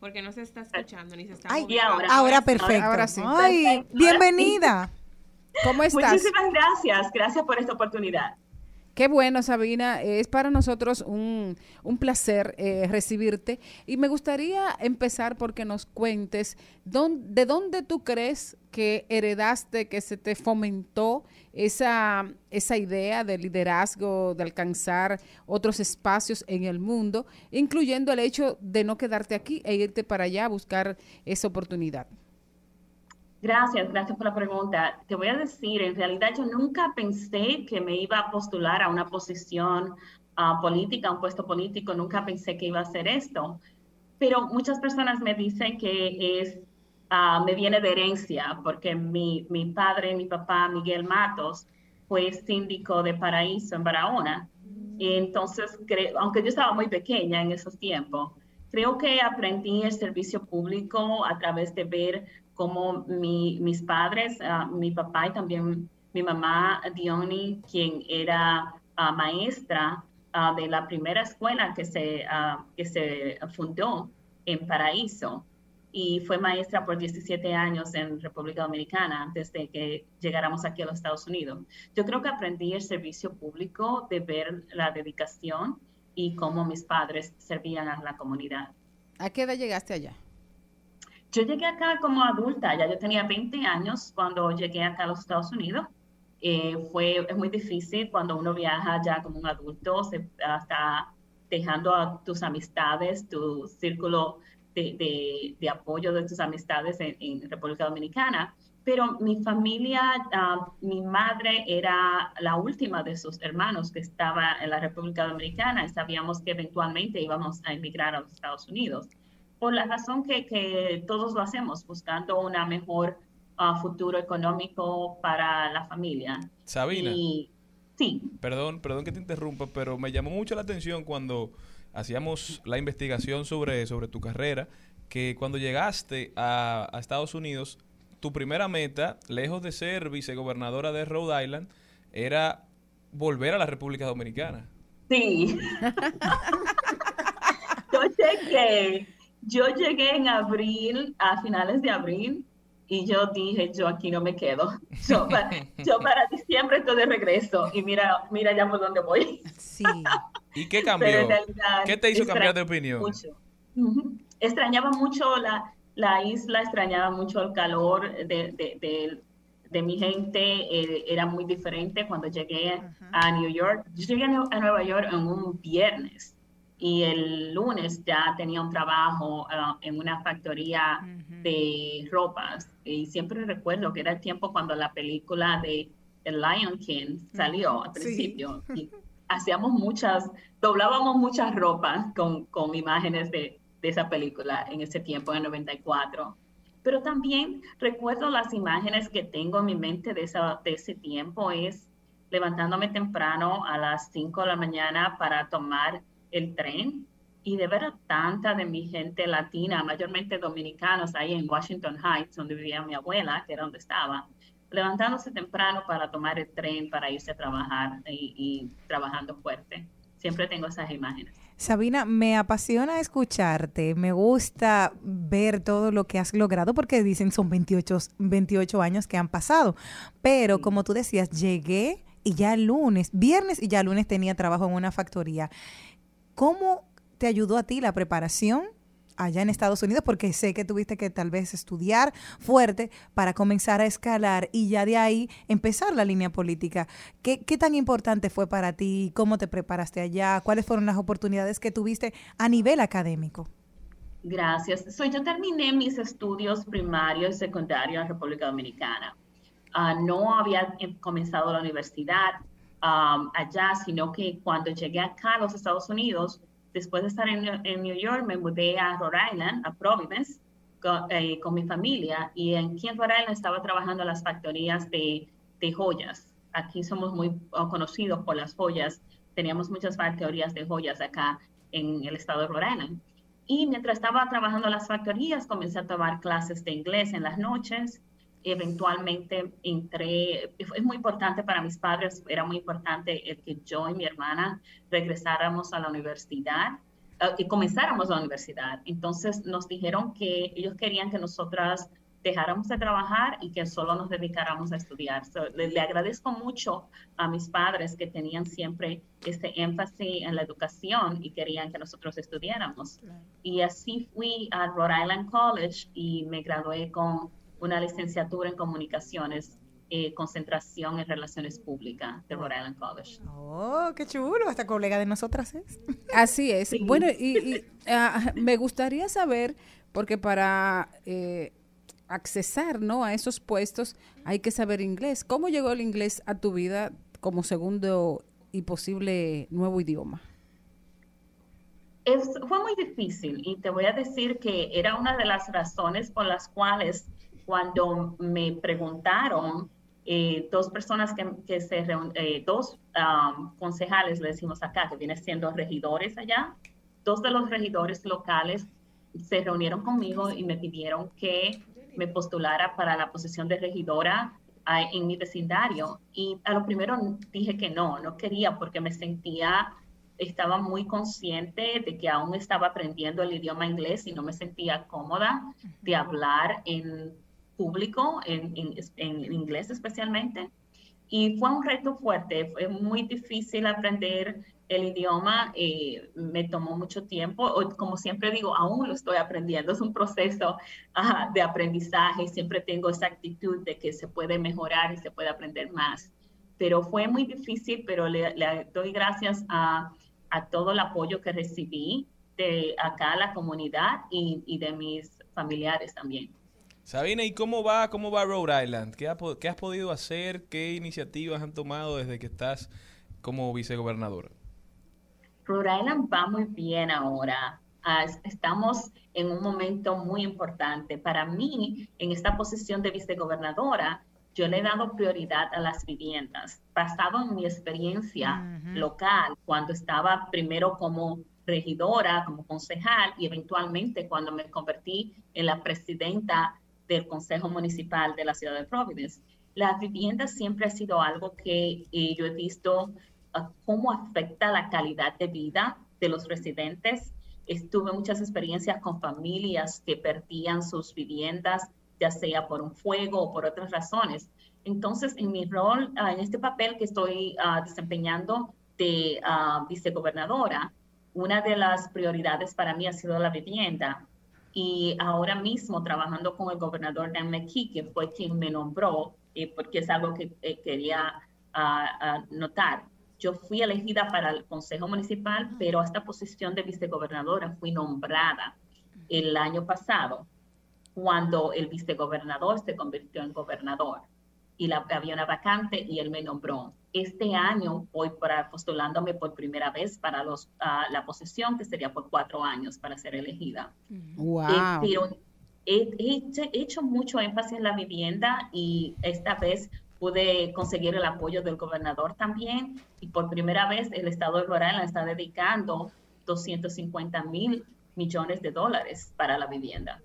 Porque no se está escuchando ni se está Ay, moviendo. ahora, perfecto. ahora sí. Ay, Perfecto. bienvenida. ¿Cómo estás? Muchísimas gracias. Gracias por esta oportunidad. Qué bueno, Sabina. Es para nosotros un, un placer eh, recibirte. Y me gustaría empezar porque nos cuentes dón- de dónde tú crees que heredaste, que se te fomentó esa, esa idea de liderazgo, de alcanzar otros espacios en el mundo, incluyendo el hecho de no quedarte aquí e irte para allá a buscar esa oportunidad. Gracias, gracias por la pregunta. Te voy a decir, en realidad yo nunca pensé que me iba a postular a una posición ah, política, un puesto político, nunca pensé que iba a hacer esto. Pero muchas personas me dicen que es, ah, me viene de herencia, porque mi, mi padre, mi papá, Miguel Matos, fue síndico de Paraíso en Barahona. Entonces, aunque yo estaba muy pequeña en esos tiempos, creo que aprendí el servicio público a través de ver cómo mi- mis padres, ah, mi papá y también mi mamá Diony, quien era ah, maestra ah, de la primera escuela que se, que se fundó en Paraíso y fue maestra por 17 años en República Dominicana antes de que llegáramos aquí a los Estados Unidos. Yo creo que aprendí el servicio público de ver la dedicación y cómo mis padres servían a la comunidad. ¿A qué edad llegaste allá? Yo llegué acá como adulta, ya yo tenía 20 años cuando llegué acá a los Estados Unidos. Eh, fue, es muy difícil cuando uno viaja ya como un adulto, se está dejando a tus amistades, tu círculo de, de- de apoyo de tus amistades en, en República Dominicana. Pero mi familia, ah, mi madre era la última de sus hermanos que estaba en la República Dominicana y sabíamos que eventualmente íbamos a emigrar a los Estados Unidos por la razón que, que todos lo hacemos, buscando una mejor ah, futuro económico para la familia. Sabina. Y sí, Perdón, perdón que te interrumpa, pero me llamó mucho la atención cuando hacíamos la investigación sobre, sobre tu carrera, que cuando llegaste a, a Estados Unidos, tu primera meta, lejos de ser vicegobernadora de Rhode Island, era volver a la República Dominicana. sí. yo llegué, yo llegué en abril, a finales de abril, y yo dije, yo aquí no me quedo. Yo para, yo para diciembre estoy de regreso y mira, mira ya por dónde voy. Sí. ¿Y qué cambió? realidad ¿Qué te hizo cambiar de opinión? mucho. Extrañaba mucho la, la isla, extrañaba mucho el calor de, de, de- de mi gente, eh, era muy diferente cuando llegué a New York. Yo llegué a Nueva York en un viernes y el lunes ya tenía un trabajo ah, en una factoría de ropas y siempre recuerdo que era el tiempo cuando la película de The Lion King salió al Sí. principio. Y hacíamos muchas, doblábamos muchas ropas con, con imágenes de, de esa película en ese tiempo, en el 94. Pero también recuerdo las imágenes que tengo en mi mente de, esa, de ese tiempo, es levantándome temprano a las 5 de la mañana para tomar el tren y de ver a tanta de mi gente latina, mayormente dominicanos, ahí en Washington Heights, donde vivía mi abuela, que era donde estaba, levantándose temprano para tomar el tren, para irse a trabajar y, y trabajando fuerte. Siempre tengo esas imágenes. Sabina, me apasiona escucharte, me gusta ver todo lo que has logrado porque dicen son 28, 28 años que han pasado, pero como tú decías, llegué y ya el lunes, viernes y ya lunes tenía trabajo en una factoría. ¿Cómo te ayudó a ti la preparación allá en Estados Unidos? Porque sé que tuviste que tal vez estudiar fuerte para comenzar a escalar y ya de ahí empezar la línea política. ¿Qué, tan importante fue para ti? ¿Cómo te preparaste allá? ¿Cuáles fueron las oportunidades que tuviste a nivel académico? Gracias. So, yo terminé mis estudios primarios y secundarios en República Dominicana. Ah, no había em- comenzado la universidad um, allá, sino que cuando llegué acá a los Estados Unidos, después de estar en, New York, me mudé a Rhode Island, a Providence, con, eh, con mi familia. Y aquí en Rhode Island estaba trabajando en las factorías de, de joyas. Aquí somos muy uh, conocidos por las joyas. Teníamos muchas factorías de joyas acá en el estado de Rhode Island. Y mientras estaba trabajando en las factorías, comencé a tomar clases de inglés en las noches. Eventualmente entré, es muy importante para mis padres, era muy importante el que yo y mi hermana regresáramos a la universidad uh, y comenzáramos la universidad. Entonces nos dijeron que ellos querían que nosotras dejáramos de trabajar y que solo nos dedicáramos a estudiar. So, le, le, agradezco mucho a mis padres que tenían siempre este énfasis en la educación y querían que nosotros estudiáramos. Claro. Y así fui a Rhode Island College y me gradué con una licenciatura en comunicaciones. Eh, concentración en relaciones públicas de Rhode Island College. Oh, qué chulo, hasta colega de nosotras es. Así es. Sí. Bueno, y, y uh, me gustaría saber, porque para eh, accesar ¿no? a esos puestos hay que saber inglés. ¿Cómo llegó el inglés a tu vida como segundo y posible nuevo idioma? Es, fue muy difícil y te voy a decir que era una de las razones por las cuales cuando me preguntaron eh, dos personas que, que se reun, eh, dos um, concejales, le decimos acá, que vienen siendo regidores allá, dos de los regidores locales se reunieron conmigo y me pidieron que me postulara para la posición de regidora uh, en mi vecindario. Y a lo primero dije que no, no quería porque me sentía, estaba muy consciente de que aún estaba aprendiendo el idioma inglés y no me sentía cómoda de hablar en público, en, en, en inglés especialmente. Y fue un reto fuerte, fue muy difícil aprender el idioma, eh, me tomó mucho tiempo, como siempre digo, aún lo estoy aprendiendo, es un proceso uh, de aprendizaje, siempre tengo esa actitud de que se puede mejorar y se puede aprender más. Pero fue muy difícil, pero le, le doy gracias a, a, todo el apoyo que recibí de acá, la comunidad y, y de mis familiares también. Sabina, ¿y cómo va, cómo va Rhode Island? ¿Qué, ha, ¿Qué, has podido hacer? ¿Qué iniciativas han tomado desde que estás como vicegobernadora? Rhode Island va muy bien ahora. Estamos en un momento muy importante. Para mí, en esta posición de vicegobernadora, yo le he dado prioridad a las viviendas, basado en mi experiencia uh -huh. local, cuando estaba primero como regidora, como concejal y eventualmente cuando me convertí en la presidenta del Consejo Municipal de la ciudad de Providence. Las viviendas siempre ha sido algo que eh, yo he visto uh, cómo afecta la calidad de vida de los residentes. Estuve muchas experiencias con familias que perdían sus viviendas, ya sea por un fuego o por otras razones. Entonces, en mi rol, uh, en este papel que estoy uh, desempeñando de vicegobernadora, una de las prioridades para mí ha sido la vivienda y ahora mismo trabajando con el gobernador Dan McKee, que fue quien me nombró, eh, porque es algo que eh, quería uh, uh, notar. Yo fui elegida para el Consejo Municipal, pero a esta posición de vicegobernadora fui nombrada el año pasado, cuando el vicegobernador se convirtió en gobernador. Y la, había una vacante y él me nombró. Este año voy para, postulándome por primera vez para los, ah, la posición, que sería por cuatro años para ser elegida. Wow. Eh, pero he, he hecho- he hecho mucho énfasis en la vivienda y esta vez pude conseguir el apoyo del gobernador también y por primera vez el estado de Rhode Island está dedicando 250 mil millones de dólares para la vivienda.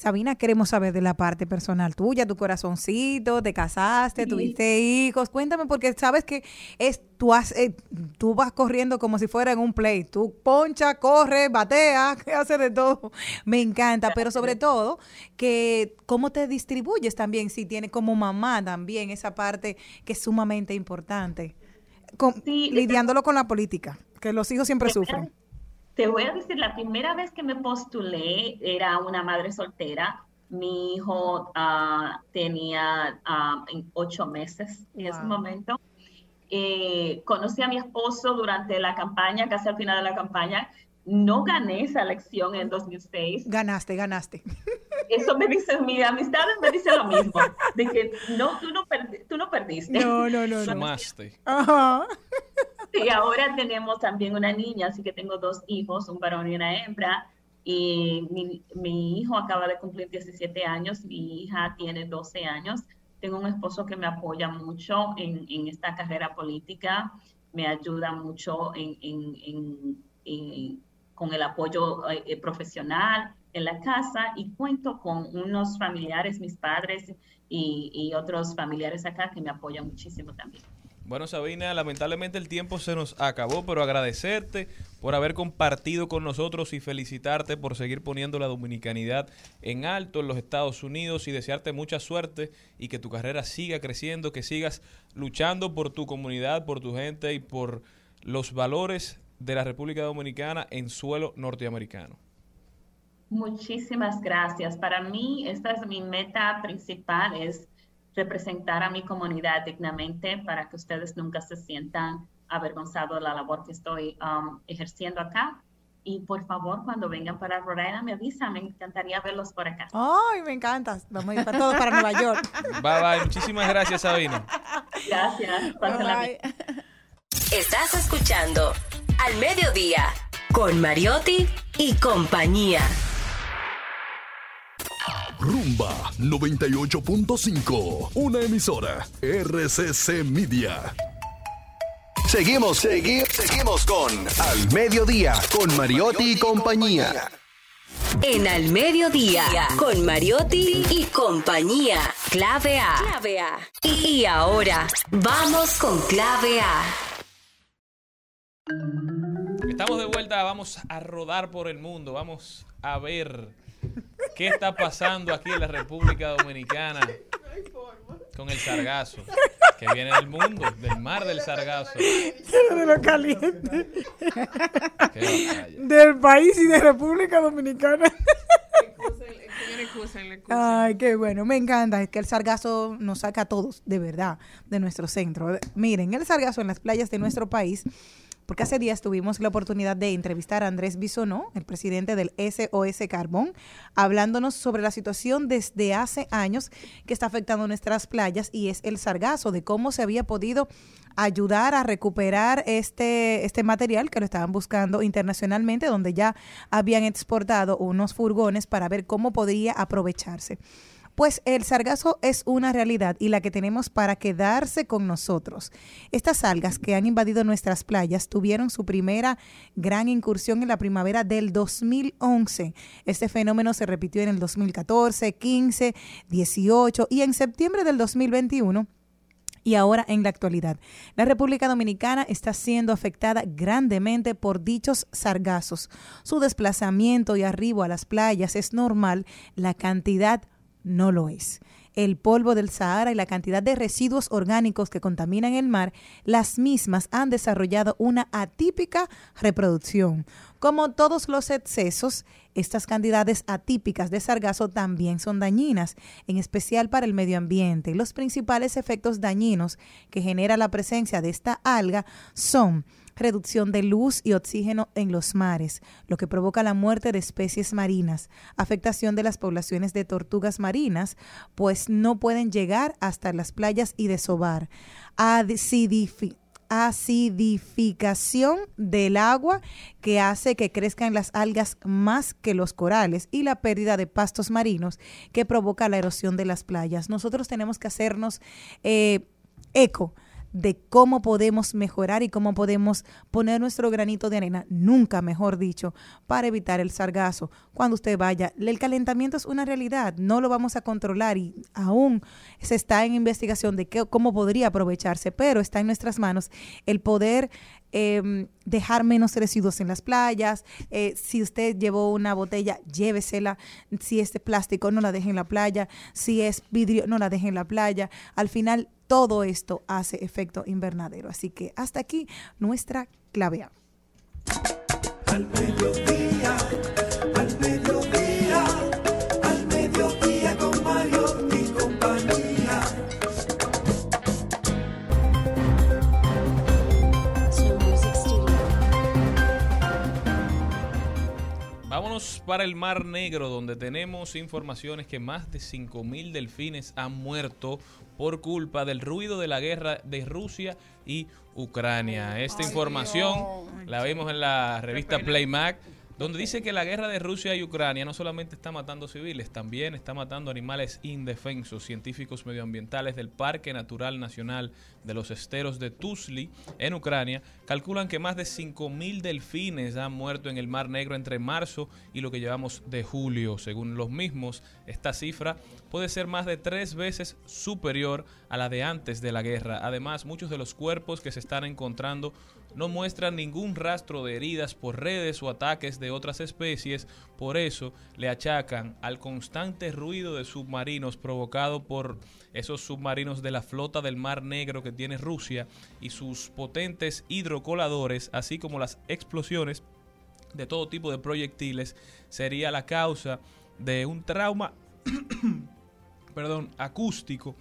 Sabina, queremos saber de la parte personal tuya, tu corazoncito, te casaste, tuviste hijos. Cuéntame, porque sabes que es tú, has, eh, tú vas corriendo como si fuera en un play. Tú poncha, corre, batea, que hace de todo. Me encanta, pero sobre todo que cómo te distribuyes también, si tienes como mamá también esa parte que es sumamente importante. Con- lidiándolo con la política, que los hijos siempre sufren. Te voy a decir, la primera vez que me postulé era una madre soltera. Mi hijo ah, tenía ah, ocho meses en ese Wow. momento. Eh, conocí a mi esposo durante la campaña, casi al final de la campaña. No gané esa elección en 2006. Ganaste, ganaste. Eso me dicen, mis amistades me dicen lo mismo, de que no, tú no, perdi- tú no perdiste. No, no, no, no. Sumaste. Ajá. Y ahora tenemos también una niña, así que tengo dos hijos, un varón y una hembra. Y mi, mi hijo acaba de cumplir 17 años, mi hija tiene 12 años. Tengo un esposo que me apoya mucho en, en esta carrera política, me ayuda mucho en, en- en- en- con el apoyo eh, eh, profesional en la casa y cuento con unos familiares, mis padres y, y otros familiares acá que me apoyan muchísimo también. Bueno, Sabina, lamentablemente el tiempo se nos acabó, pero agradecerte por haber compartido con nosotros y felicitarte por seguir poniendo la dominicanidad en alto en los Estados Unidos y desearte mucha suerte y que tu carrera siga creciendo, que sigas luchando por tu comunidad, por tu gente y por los valores de la República Dominicana en suelo norteamericano. Muchísimas gracias. Para mí, esta es mi meta principal, es representar a mi comunidad dignamente para que ustedes nunca se sientan avergonzados de la labor que estoy um, ejerciendo acá. Y por favor, cuando vengan para Island, me avisan, me encantaría verlos por acá. Ay, me encanta. Vamos a ir para todos para Nueva York. Bye bye, muchísimas gracias, Sabina. Gracias. Bien. Estás escuchando Al Mediodía con Mariotti y compañía. Rumba 98.5, una emisora RCC Media. Seguimos, seguimos, seguimos con Al Mediodía, con Mariotti y compañía. En Al Mediodía con Mariotti y compañía. Clave A. Clave A. Y ahora vamos con Clave A. Estamos de vuelta, vamos a rodar por el mundo, vamos a ver qué está pasando aquí en la República Dominicana con el sargazo que viene del mundo, del mar del sargazo. de lo caliente. Del país y de República Dominicana. Ay, qué bueno, me encanta, es que el sargazo nos saca a todos, de verdad, de nuestro centro. Miren, el sargazo en las playas de nuestro país, porque hace días tuvimos la oportunidad de entrevistar a Andrés Bisonó, el presidente del SOS Carbón, hablándonos sobre la situación desde hace años que está afectando nuestras playas y es el sargazo, de cómo se había podido ayudar a recuperar este, este material que lo estaban buscando internacionalmente, donde ya habían exportado unos furgones para ver cómo podría aprovecharse. Pues el sargazo es una realidad y la que tenemos para quedarse con nosotros. Estas algas que han invadido nuestras playas tuvieron su primera gran incursión en la primavera del 2011. Este fenómeno se repitió en el 2014, 15, 18 y en septiembre del 2021 y ahora en la actualidad. La República Dominicana está siendo afectada grandemente por dichos sargazos. Su desplazamiento y arribo a las playas es normal, la cantidad no lo es. El polvo del Sahara y la cantidad de residuos orgánicos que contaminan el mar, las mismas han desarrollado una atípica reproducción. Como todos los excesos, estas cantidades atípicas de sargazo también son dañinas, en especial para el medio ambiente. Los principales efectos dañinos que genera la presencia de esta alga son reducción de luz y oxígeno en los mares, lo que provoca la muerte de especies marinas, afectación de las poblaciones de tortugas marinas, pues no pueden llegar hasta las playas y desovar, acidifi- acidificación del agua que hace que crezcan las algas más que los corales y la pérdida de pastos marinos que provoca la erosión de las playas. Nosotros tenemos que hacernos eh, eco de cómo podemos mejorar y cómo podemos poner nuestro granito de arena, nunca mejor dicho, para evitar el sargazo. Cuando usted vaya, el calentamiento es una realidad, no lo vamos a controlar y aún se está en investigación de qué, cómo podría aprovecharse, pero está en nuestras manos el poder eh, dejar menos residuos en las playas. eh, si usted llevó una botella, llévesela. Si es de plástico, no la deje en la playa. Si es vidrio, no la deje en la playa. Al final, todo esto hace efecto invernadero. Así que hasta aquí nuestra clave A. Vámonos para el Mar Negro, donde tenemos informaciones que más de 5.000 delfines han muerto por culpa del ruido de la guerra de Rusia y Ucrania. Esta información la vimos en la revista Playmac, donde dice que la guerra de Rusia y Ucrania no solamente está matando civiles, también está matando animales indefensos. Científicos medioambientales del Parque Natural Nacional de los Esteros de Tuzli, en Ucrania, calculan que más de 5.000 delfines han muerto en el Mar Negro entre marzo y lo que llevamos de julio. Según los mismos, esta cifra puede ser más de tres veces superior a la de antes de la guerra. Además, muchos de los cuerpos que se están encontrando no muestran ningún rastro de heridas por redes o ataques de otras especies, por eso le achacan al constante ruido de submarinos provocado por esos submarinos de la flota del Mar Negro que tiene Rusia y sus potentes hidrocoladores, así como las explosiones de todo tipo de proyectiles, sería la causa de un trauma perdón, acústico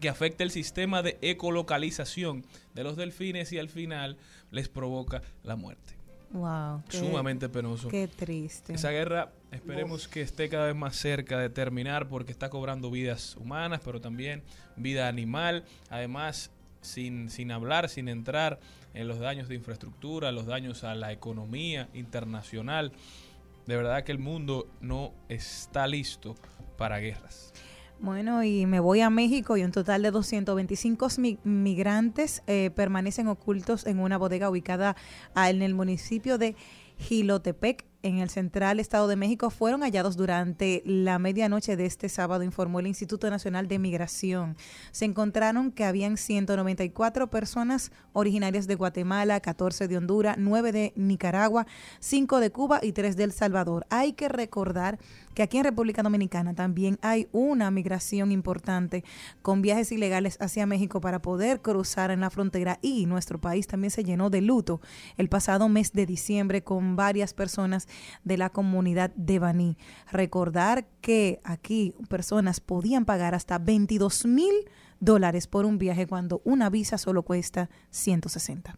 que afecta el sistema de ecolocalización de los delfines y al final les provoca la muerte. Wow. qué- Sumamente penoso. Qué triste. Esa guerra esperemos que esté cada vez más cerca de terminar porque está cobrando vidas humanas, pero también vida animal. Además, sin, sin hablar, sin entrar en los daños de infraestructura, los daños a la economía internacional. De verdad que el mundo no está listo para guerras. Bueno, y me voy a México y un total de 225 mi- migrantes eh, permanecen ocultos en una bodega ubicada en el municipio de Gilotepec, en el central estado de México, fueron hallados durante la medianoche de este sábado, informó el Instituto Nacional de Migración. Se encontraron que habían 194 personas originarias de Guatemala, 14 de Honduras, 9 de Nicaragua, 5 de Cuba y 3 de El Salvador. Hay que recordar que aquí en República Dominicana también hay una migración importante con viajes ilegales hacia México para poder cruzar en la frontera y nuestro país también se llenó de luto el pasado mes de diciembre con varias personas de la comunidad de Baní. Recordar que aquí personas podían pagar hasta 22 mil dólares por un viaje cuando una visa solo cuesta 160.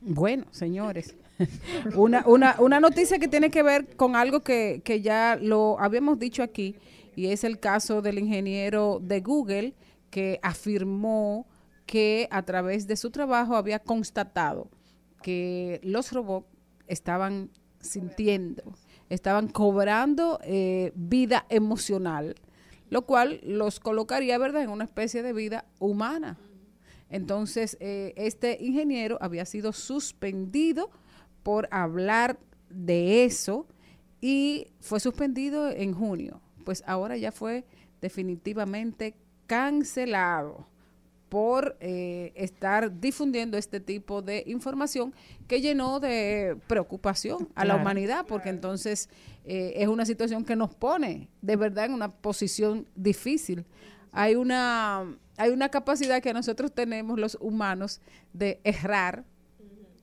Bueno, señores, una, una, una noticia que tiene que ver con algo que, que ya lo habíamos dicho aquí, y es el caso del ingeniero de Google que afirmó que a través de su trabajo había constatado que los robots estaban sintiendo, estaban cobrando eh, vida emocional, lo cual los colocaría, ¿verdad?, en una especie de vida humana. Entonces, eh, este ingeniero había sido suspendido por hablar de eso y fue suspendido en junio. Pues ahora ya fue definitivamente cancelado por eh, estar difundiendo este tipo de información que llenó de preocupación a la humanidad, porque entonces eh, es una situación que nos pone de verdad en una posición difícil. Hay una, hay una capacidad que nosotros tenemos los humanos de errar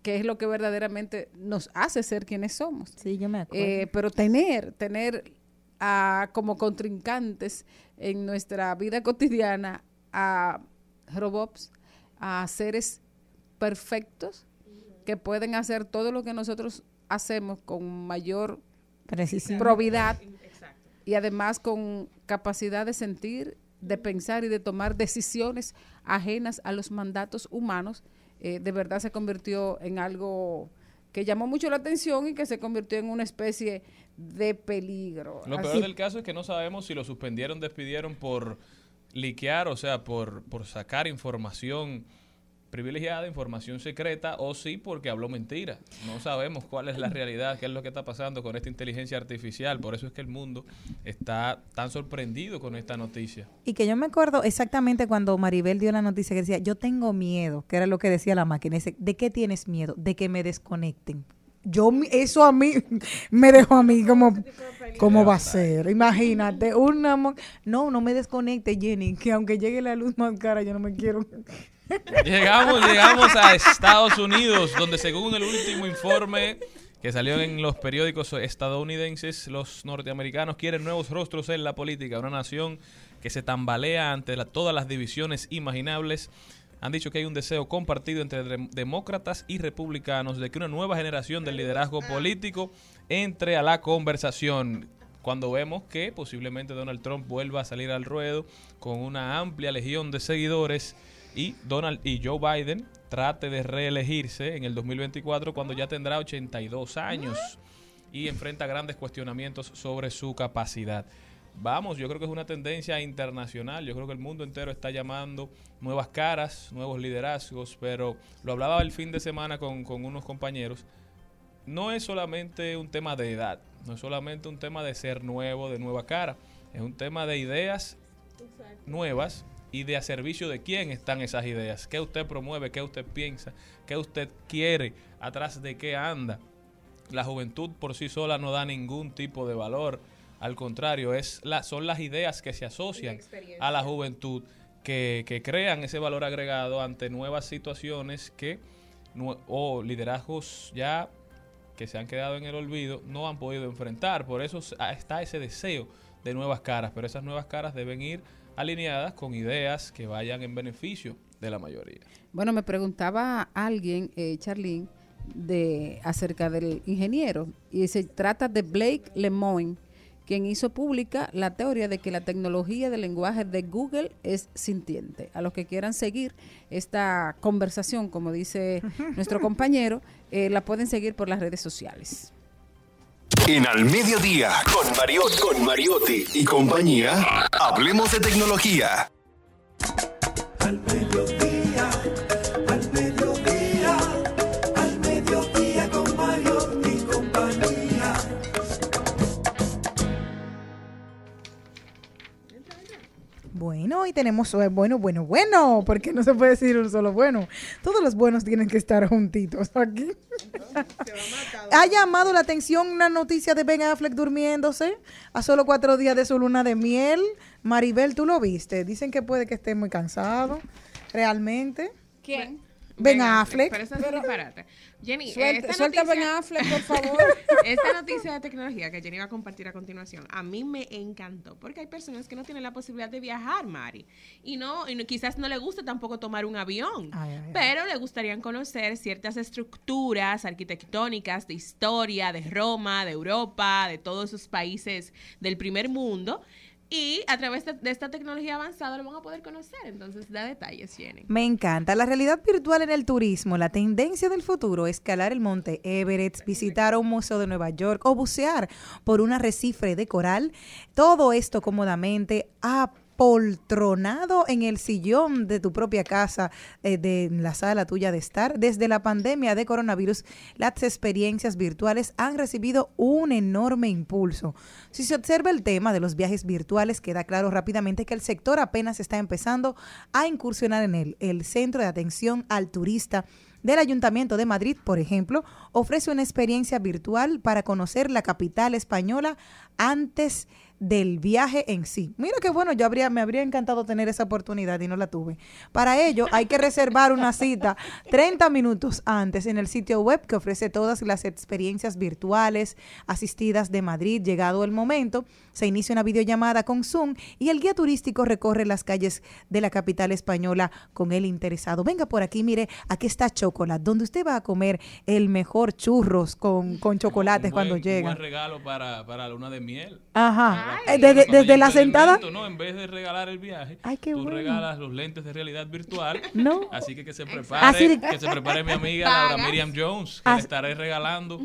que es lo que verdaderamente nos hace ser quienes somos. Sí, yo me acuerdo. Eh, pero tener, tener a, como contrincantes en nuestra vida cotidiana a robots, a seres perfectos que pueden hacer todo lo que nosotros hacemos con mayor Precisión. probidad y además con capacidad de sentir, de pensar y de tomar decisiones ajenas a los mandatos humanos, eh, de verdad se convirtió en algo que llamó mucho la atención y que se convirtió en una especie de peligro. Lo Así- peor del caso es que no sabemos si lo suspendieron, despidieron por liquear, o sea, por, por sacar información privilegiada, información secreta, o sí porque habló mentira. No sabemos cuál es la realidad, qué es lo que está pasando con esta inteligencia artificial. Por eso es que el mundo está tan sorprendido con esta noticia. Y que yo me acuerdo exactamente cuando Maribel dio la noticia que decía, yo tengo miedo, que era lo que decía la máquina. ¿de qué tienes miedo? De que me desconecten. Yo, eso a mí me dejó a mí como, ¿cómo va a ser? Imagínate, una... No, no me desconecte, Jenny, que aunque llegue la luz más cara, yo no me quiero... Llegamos, llegamos a Estados Unidos, donde según el último informe que salió en los periódicos estadounidenses, los norteamericanos quieren nuevos rostros en la política, una nación que se tambalea ante todas las divisiones imaginables. Han dicho que hay un deseo compartido entre dem- demócratas y republicanos de que una nueva generación del liderazgo político entre a la conversación. Cuando vemos que posiblemente Donald Trump vuelva a salir al ruedo con una amplia legión de seguidores y Donald y Joe Biden trate de reelegirse en el 2024 cuando ya tendrá 82 años y enfrenta grandes cuestionamientos sobre su capacidad. Vamos, yo creo que es una tendencia internacional, yo creo que el mundo entero está llamando nuevas caras, nuevos liderazgos, pero lo hablaba el fin de semana con, con unos compañeros, no es solamente un tema de edad, no es solamente un tema de ser nuevo, de nueva cara, es un tema de ideas nuevas y de a servicio de quién están esas ideas, qué usted promueve, qué usted piensa, qué usted quiere, atrás de qué anda. La juventud por sí sola no da ningún tipo de valor, al contrario, es la, son las ideas que se asocian a la juventud que, que crean ese valor agregado ante nuevas situaciones que o liderazgos ya que se han quedado en el olvido no han podido enfrentar. Por eso está ese deseo de nuevas caras, pero esas nuevas caras deben ir alineadas con ideas que vayan en beneficio de la mayoría. Bueno, me preguntaba alguien, eh, Charlene, de, acerca del ingeniero, y se trata de Blake Lemoine, quien hizo pública la teoría de que la tecnología de lenguaje de Google es sintiente. A los que quieran seguir esta conversación, como dice nuestro compañero, eh, la pueden seguir por las redes sociales. En Al Mediodía, con Mariotti, con Mariotti y compañía, hablemos de tecnología. Al mediodía, al mediodía, al mediodía con Mario y compañía. Bueno, y tenemos, eh, bueno, bueno, bueno, porque no se puede decir un solo bueno. Todos los buenos tienen que estar juntitos aquí. ha llamado la atención una noticia de Ben Affleck durmiéndose a solo cuatro días de su luna de miel. Maribel, ¿tú lo viste? Dicen que puede que esté muy cansado, realmente. ¿Quién? Ben Affleck. Pero eso es un disparate. Jenny, Suelta- esta suelta noticia- Affleck, por favor. esta noticia de tecnología que Jenny va a compartir a continuación, a mí me encantó, porque hay personas que no tienen la posibilidad de viajar, Mari, y no, y no- quizás no le gusta tampoco tomar un avión, Ay, ay, ay. pero le gustaría conocer ciertas estructuras arquitectónicas de historia, de Roma, de Europa, de todos esos países del primer mundo. Y a través de, esta tecnología avanzada lo van a poder conocer. Entonces, da detalles, Jenny. Me encanta. La realidad virtual en el turismo, la tendencia del futuro, escalar el monte Everest, visitar un museo de Nueva York o bucear por un arrecife de coral. Todo esto cómodamente apoltronado en el sillón de tu propia casa, eh, de la sala tuya de estar. Desde la pandemia de coronavirus, las experiencias virtuales han recibido un enorme impulso. Si se observa el tema de los viajes virtuales, queda claro rápidamente que el sector apenas está empezando a incursionar en él. El Centro de Atención al Turista del Ayuntamiento de Madrid, por ejemplo, ofrece una experiencia virtual para conocer la capital española antes del viaje en sí. Mira que bueno, yo habría, me habría encantado tener esa oportunidad y no la tuve. Para ello hay que reservar una cita 30 minutos antes en el sitio web que ofrece todas las experiencias virtuales asistidas de Madrid. Llegado el momento, se inicia una videollamada con Zoom y el guía turístico recorre las calles de la capital española con el interesado. Venga por aquí, mire, aquí está Chocolate, donde usted va a comer el mejor churros con, con chocolates Un cuando llega. Un buen regalo para, para la luna de miel. Ajá. Ay. Eh, Desde, la sentada. ¿no? En vez de regalar el viaje, Ay, qué tú bueno. regalas los lentes de realidad virtual. No. Así que que se prepare, Así que se prepare mi amiga Laura. Miriam Jones, que Así- le estaré regalando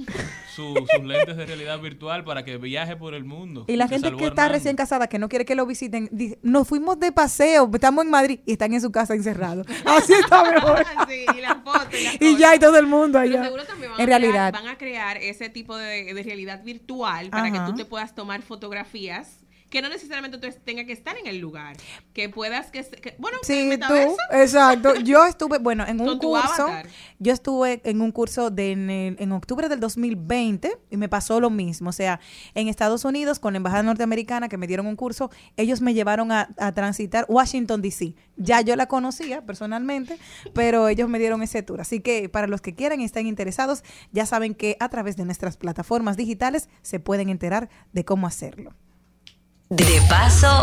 su- sus lentes de realidad virtual para que viaje por el mundo. Y la gente que está Hernando. recién casada, que no quiere que lo visiten, dice, nos fuimos de paseo, estamos en Madrid y están en su casa encerrados. Así está mejor. Sí, y las fotos. Y, las Y ya, y todo el mundo Pero allá. seguro también van En a crear- realidad. van a crear ese tipo de, de realidad virtual para Ajá. que tú te puedas tomar fotografías que no necesariamente tú tengas que estar en el lugar. Que puedas que, que- bueno, Sí, tú, exacto. Yo estuve, bueno, en un curso, yo estuve en un curso de en, el- en octubre del 2020 y me pasó lo mismo. O sea, en Estados Unidos, con la Embajada Norteamericana que me dieron un curso, ellos me llevaron a, a transitar Washington, D.C. Ya yo la conocía personalmente, pero ellos me dieron ese tour. Así que para los que quieran y estén interesados, ya saben que a través de nuestras plataformas digitales se pueden enterar de cómo hacerlo. De paso,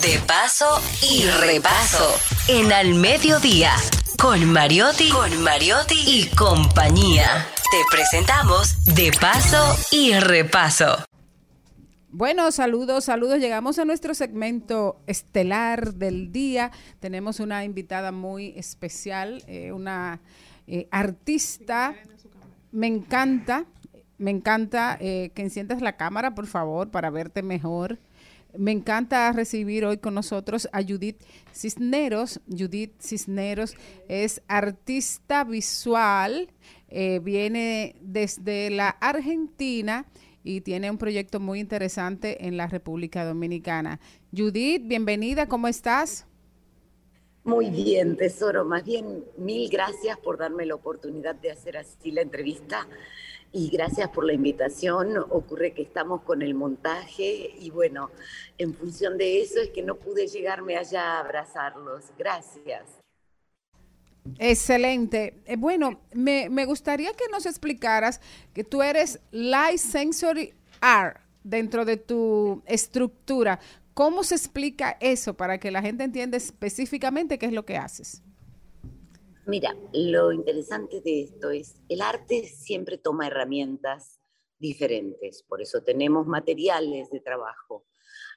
de paso y repaso. En Al Mediodía, con Mariotti, con Mariotti y compañía. Te presentamos De paso y repaso. Bueno, saludos, saludos. Llegamos a nuestro segmento estelar del día. Tenemos una invitada muy especial, eh, una eh, artista. Me encanta, me encanta eh, que enciendas la cámara, por favor, para verte mejor. Me encanta recibir hoy con nosotros a Judith Cisneros. Judith Cisneros es artista visual, eh, viene desde la Argentina y tiene un proyecto muy interesante en la República Dominicana. Judith, bienvenida, ¿cómo estás? Muy bien, tesoro. Más bien, mil gracias por darme la oportunidad de hacer así la entrevista y gracias por la invitación. Ocurre que estamos con el montaje y bueno, en función de eso es que no pude llegarme allá a abrazarlos. Gracias. Excelente. Eh, bueno, me, gustaría que nos explicaras que tú eres Light Sensory Art dentro de tu estructura. ¿Cómo se explica eso para que la gente entienda específicamente qué es lo que haces? Mira, lo interesante de esto es, el arte siempre toma herramientas diferentes, por eso tenemos materiales de trabajo,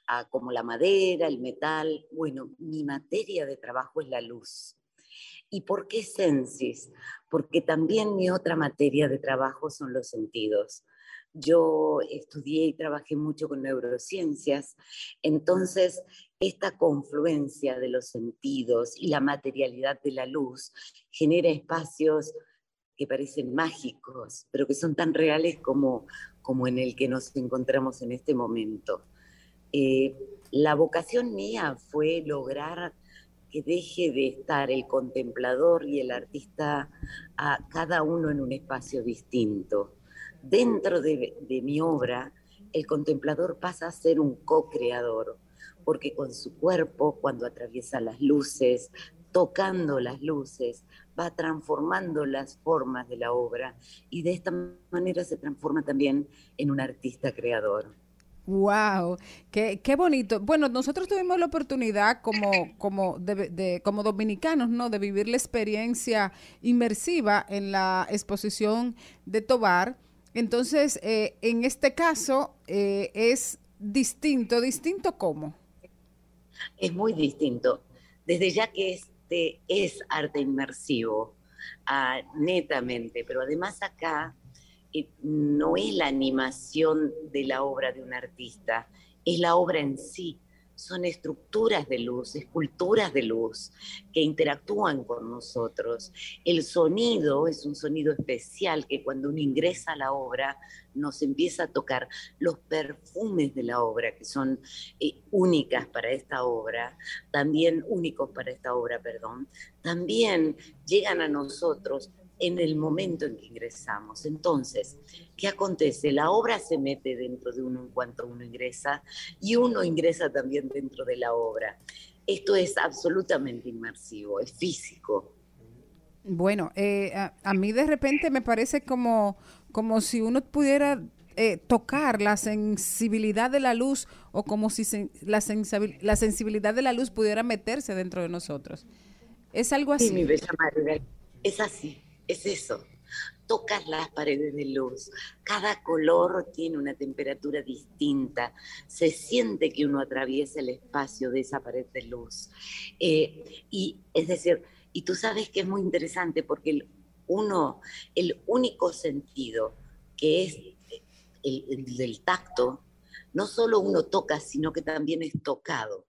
ah, como la madera, el metal. Bueno, mi materia de trabajo es la luz. ¿Y por qué Sensis? Porque también mi otra materia de trabajo son los sentidos. Yo estudié y trabajé mucho con neurociencias, entonces esta confluencia de los sentidos y la materialidad de la luz genera espacios que parecen mágicos, pero que son tan reales como, como en el que nos encontramos en este momento. Eh, la vocación mía fue lograr que deje de estar el contemplador y el artista a cada uno en un espacio distinto. Dentro de, de mi obra, el contemplador pasa a ser un co-creador, porque con su cuerpo, cuando atraviesa las luces, tocando las luces, va transformando las formas de la obra y de esta manera se transforma también en un artista creador. Wow, qué, qué bonito. Bueno, nosotros tuvimos la oportunidad como, como, como dominicanos, ¿no? De vivir la experiencia inmersiva en la exposición de Tobar. Entonces, eh, en este caso eh, es distinto. ¿Distinto cómo? Es muy distinto. Desde ya que este es arte inmersivo, ah, netamente, pero además acá eh, no es la animación de la obra de un artista, es la obra en sí. Son estructuras de luz, esculturas de luz que interactúan con nosotros. El sonido es un sonido especial que cuando uno ingresa a la obra nos empieza a tocar los perfumes de la obra, que son eh, únicas para esta obra, también únicos para esta obra, perdón, también llegan a nosotros en el momento en que ingresamos. Entonces, ¿qué acontece? La obra se mete dentro de uno en cuanto uno ingresa y uno ingresa también dentro de la obra. Esto es absolutamente inmersivo, es físico. Bueno, eh, a, a mí de repente me parece como, como si uno pudiera eh, tocar la sensibilidad de la luz o como si sen- la, sensabil- la sensibilidad de la luz pudiera meterse dentro de nosotros. Es algo así. Sí, mi bella Maribel, es así, es eso. Tocas las paredes de luz, cada color tiene una temperatura distinta, se siente que uno atraviesa el espacio de esa pared de luz. Eh, y es decir, y tú sabes que es muy interesante porque el uno, el único sentido que es el, el del tacto, no solo uno toca, sino que también es tocado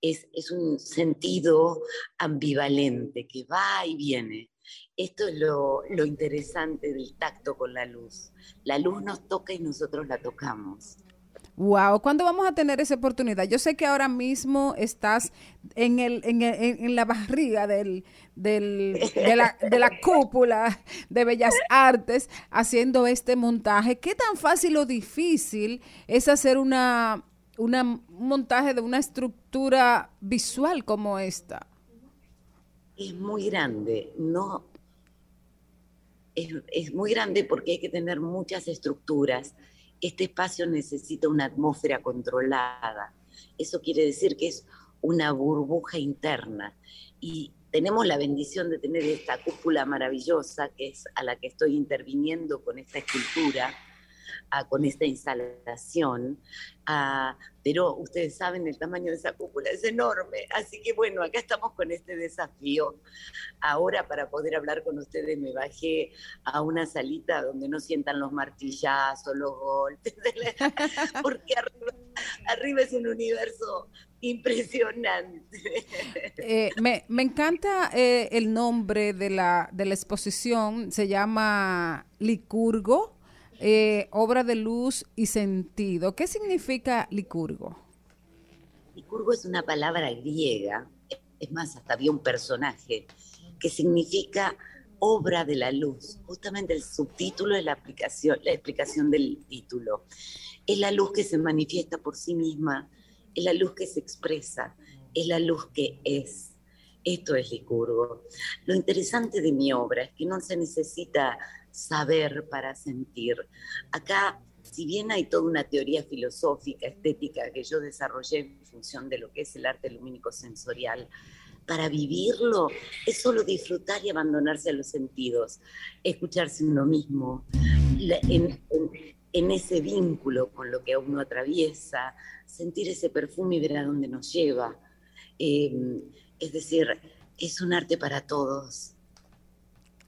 es, es un sentido ambivalente que va y viene. Esto es lo, lo interesante del tacto con la luz. La luz nos toca y nosotros la tocamos. Wow, ¿cuándo vamos a tener esa oportunidad? Yo sé que ahora mismo estás en, el, en, el- en- la barriga del, del- de, la, de la cúpula de Bellas Artes haciendo este montaje. ¿Qué tan fácil o difícil es hacer una, una, un montaje de una estructura visual como esta? Es muy grande, no. Es, es muy grande porque hay que tener muchas estructuras. Este espacio necesita una atmósfera controlada. Eso quiere decir que es una burbuja interna. Y tenemos la bendición de tener esta cúpula maravillosa, que es a la que estoy interviniendo con esta escultura, ah, con esta instalación. Ah, pero ustedes saben, el tamaño de esa cúpula es enorme. Así que bueno, acá estamos con este desafío. Ahora para poder hablar con ustedes me bajé a una salita donde no sientan los martillazos, los golpes, porque arriba, arriba es un universo impresionante. Eh, me, me encanta eh, el nombre de la, de la exposición, se llama Licurgo, eh, obra de luz y sentido. ¿Qué significa Licurgo? Licurgo es una palabra griega, es más, hasta había un personaje que significa obra de la luz. Justamente el subtítulo es la, aplicación, la explicación del título. Es la luz que se manifiesta por sí misma, es la luz que se expresa, es la luz que es. Esto es Licurgo. Lo interesante de mi obra es que no se necesita saber para sentir. Acá, si bien hay toda una teoría filosófica, estética que yo desarrollé en función de lo que es el arte lumínico sensorial, para vivirlo es solo disfrutar y abandonarse a los sentidos, escucharse uno mismo, en- en ese vínculo con lo que uno atraviesa, sentir ese perfume y ver a dónde nos lleva. Eh, es decir, es un arte para todos.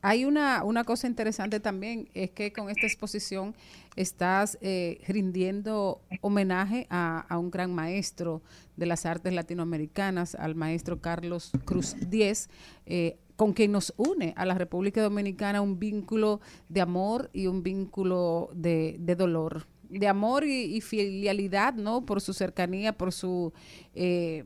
Hay una, una cosa interesante también, es que con esta exposición estás eh, rindiendo homenaje a, a un gran maestro de las artes latinoamericanas, al maestro Carlos Cruz Diez, eh, con quien nos une a la República Dominicana un vínculo de amor y un vínculo de, de dolor, de amor y, y filialidad, ¿no? Por su cercanía, por su... eh,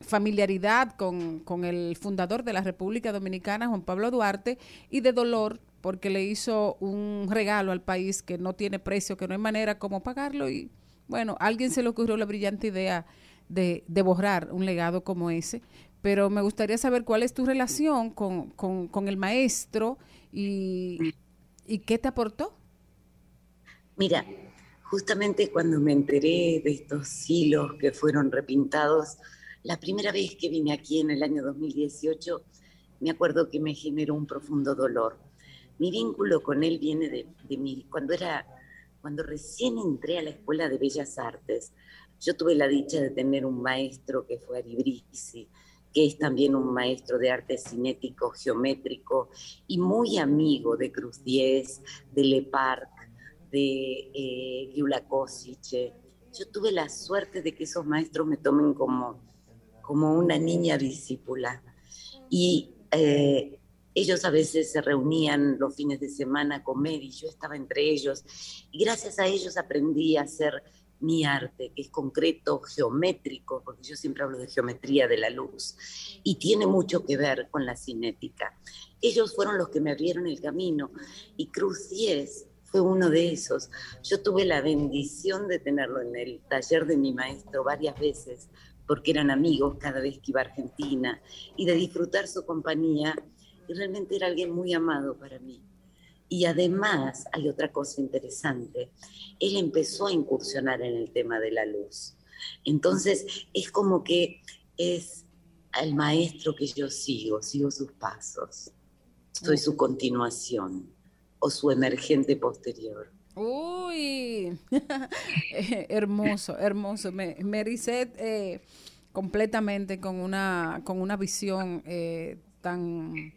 familiaridad con, con el fundador de la República Dominicana, Juan Pablo Duarte, y de dolor porque le hizo un regalo al país que no tiene precio, que no hay manera como pagarlo y bueno, a alguien se le ocurrió la brillante idea de, de borrar un legado como ese, pero me gustaría saber cuál es tu relación con, con, con el maestro y, y qué te aportó. Mira, justamente cuando me enteré de estos hilos que fueron repintados, la primera vez que vine aquí en el año 2018, me acuerdo que me generó un profundo dolor. Mi vínculo con él viene de, de mi, cuando era, cuando recién entré a la Escuela de Bellas Artes, yo tuve la dicha de tener un maestro que fue Ari Brisi, que es también un maestro de arte cinético, geométrico y muy amigo de Cruz Diez, de Le Parc, de eh, Gyula Kosice. Yo tuve la suerte de que esos maestros me tomen como, como una niña discípula. Y eh, ellos a veces se reunían los fines de semana a comer y yo estaba entre ellos. Y gracias a ellos aprendí a ser mi arte, que es concreto, geométrico, porque yo siempre hablo de geometría de la luz, y tiene mucho que ver con la cinética. Ellos fueron los que me abrieron el camino y Cruz 10 fue uno de esos. Yo tuve la bendición de tenerlo en el taller de mi maestro varias veces, porque eran amigos cada vez que iba a Argentina, y de disfrutar su compañía, y realmente era alguien muy amado para mí. Y además hay otra cosa interesante, él empezó a incursionar en el tema de la luz. Entonces es como que es el maestro que yo sigo, sigo sus pasos, soy su continuación o su emergente posterior. Uy, hermoso, hermoso. Me, me eh, completamente con una, con una visión eh, tan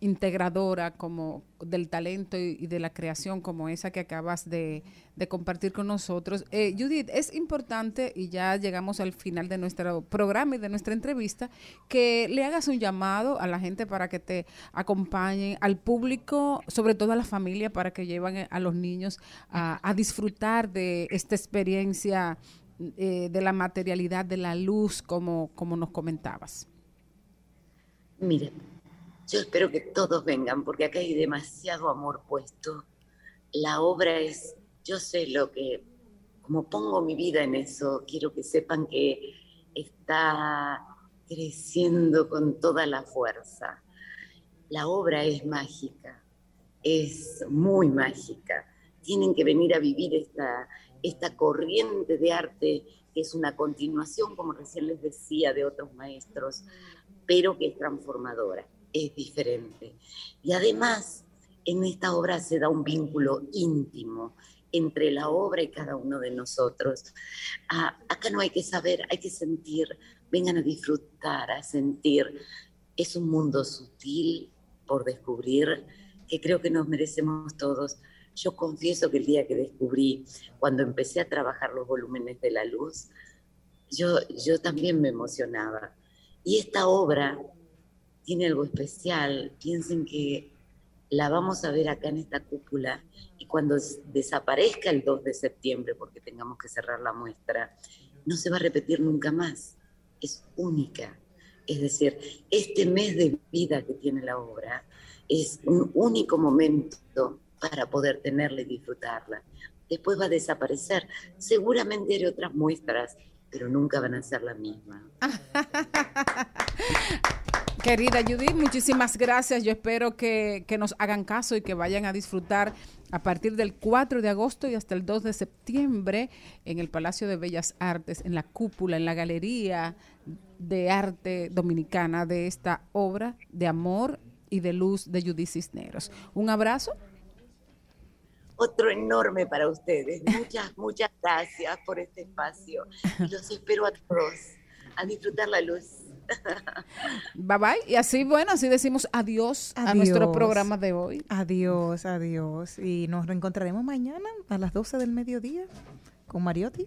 integradora como del talento y, de la creación como esa que acabas de, de compartir con nosotros. Eh, Judith, es importante, y ya llegamos al final de nuestro programa y de nuestra entrevista, que le hagas un llamado a la gente para que te acompañen, al público, sobre todo a la familia, para que lleven a los niños a, a disfrutar de esta experiencia eh, de la materialidad, de la luz, como, como nos comentabas. Mire, yo espero que todos vengan porque acá hay demasiado amor puesto. La obra es, yo sé lo que, como pongo mi vida en eso, quiero que sepan que está creciendo con toda la fuerza. La obra es mágica, es muy mágica. Tienen que venir a vivir esta, esta corriente de arte que es una continuación, como recién les decía, de otros maestros, pero que es transformadora es diferente. Y además, en esta obra se da un vínculo íntimo entre la obra y cada uno de nosotros. Ah, acá no hay que saber, hay que sentir, vengan a disfrutar, a sentir. Es un mundo sutil por descubrir que creo que nos merecemos todos. Yo confieso que el día que descubrí, cuando empecé a trabajar los volúmenes de la luz, yo, yo también me emocionaba. Y esta obra tiene algo especial. Piensen que la vamos a ver acá en esta cúpula y cuando des- desaparezca el 2 de septiembre, porque tengamos que cerrar la muestra, no se va a repetir nunca más. Es única. Es decir, este mes de vida que tiene la obra es un único momento para poder tenerla y disfrutarla. Después va a desaparecer. Seguramente haré otras muestras, pero nunca van a ser la misma. Querida Judith, muchísimas gracias. Yo espero que, que nos hagan caso y que vayan a disfrutar a partir del 4 de agosto y hasta el 2 de septiembre en el Palacio de Bellas Artes, en la cúpula, en la Galería de Arte Dominicana de esta obra de amor y de luz de Judith Cisneros. Un abrazo. Otro enorme para ustedes. Muchas, muchas gracias por este espacio. Y los espero a todos a disfrutar la luz. Bye bye. Y así, bueno, así decimos adiós, a nuestro Adiós. programa de hoy. Adiós, adiós. Y nos reencontraremos mañana a las 12 del mediodía con Mariotti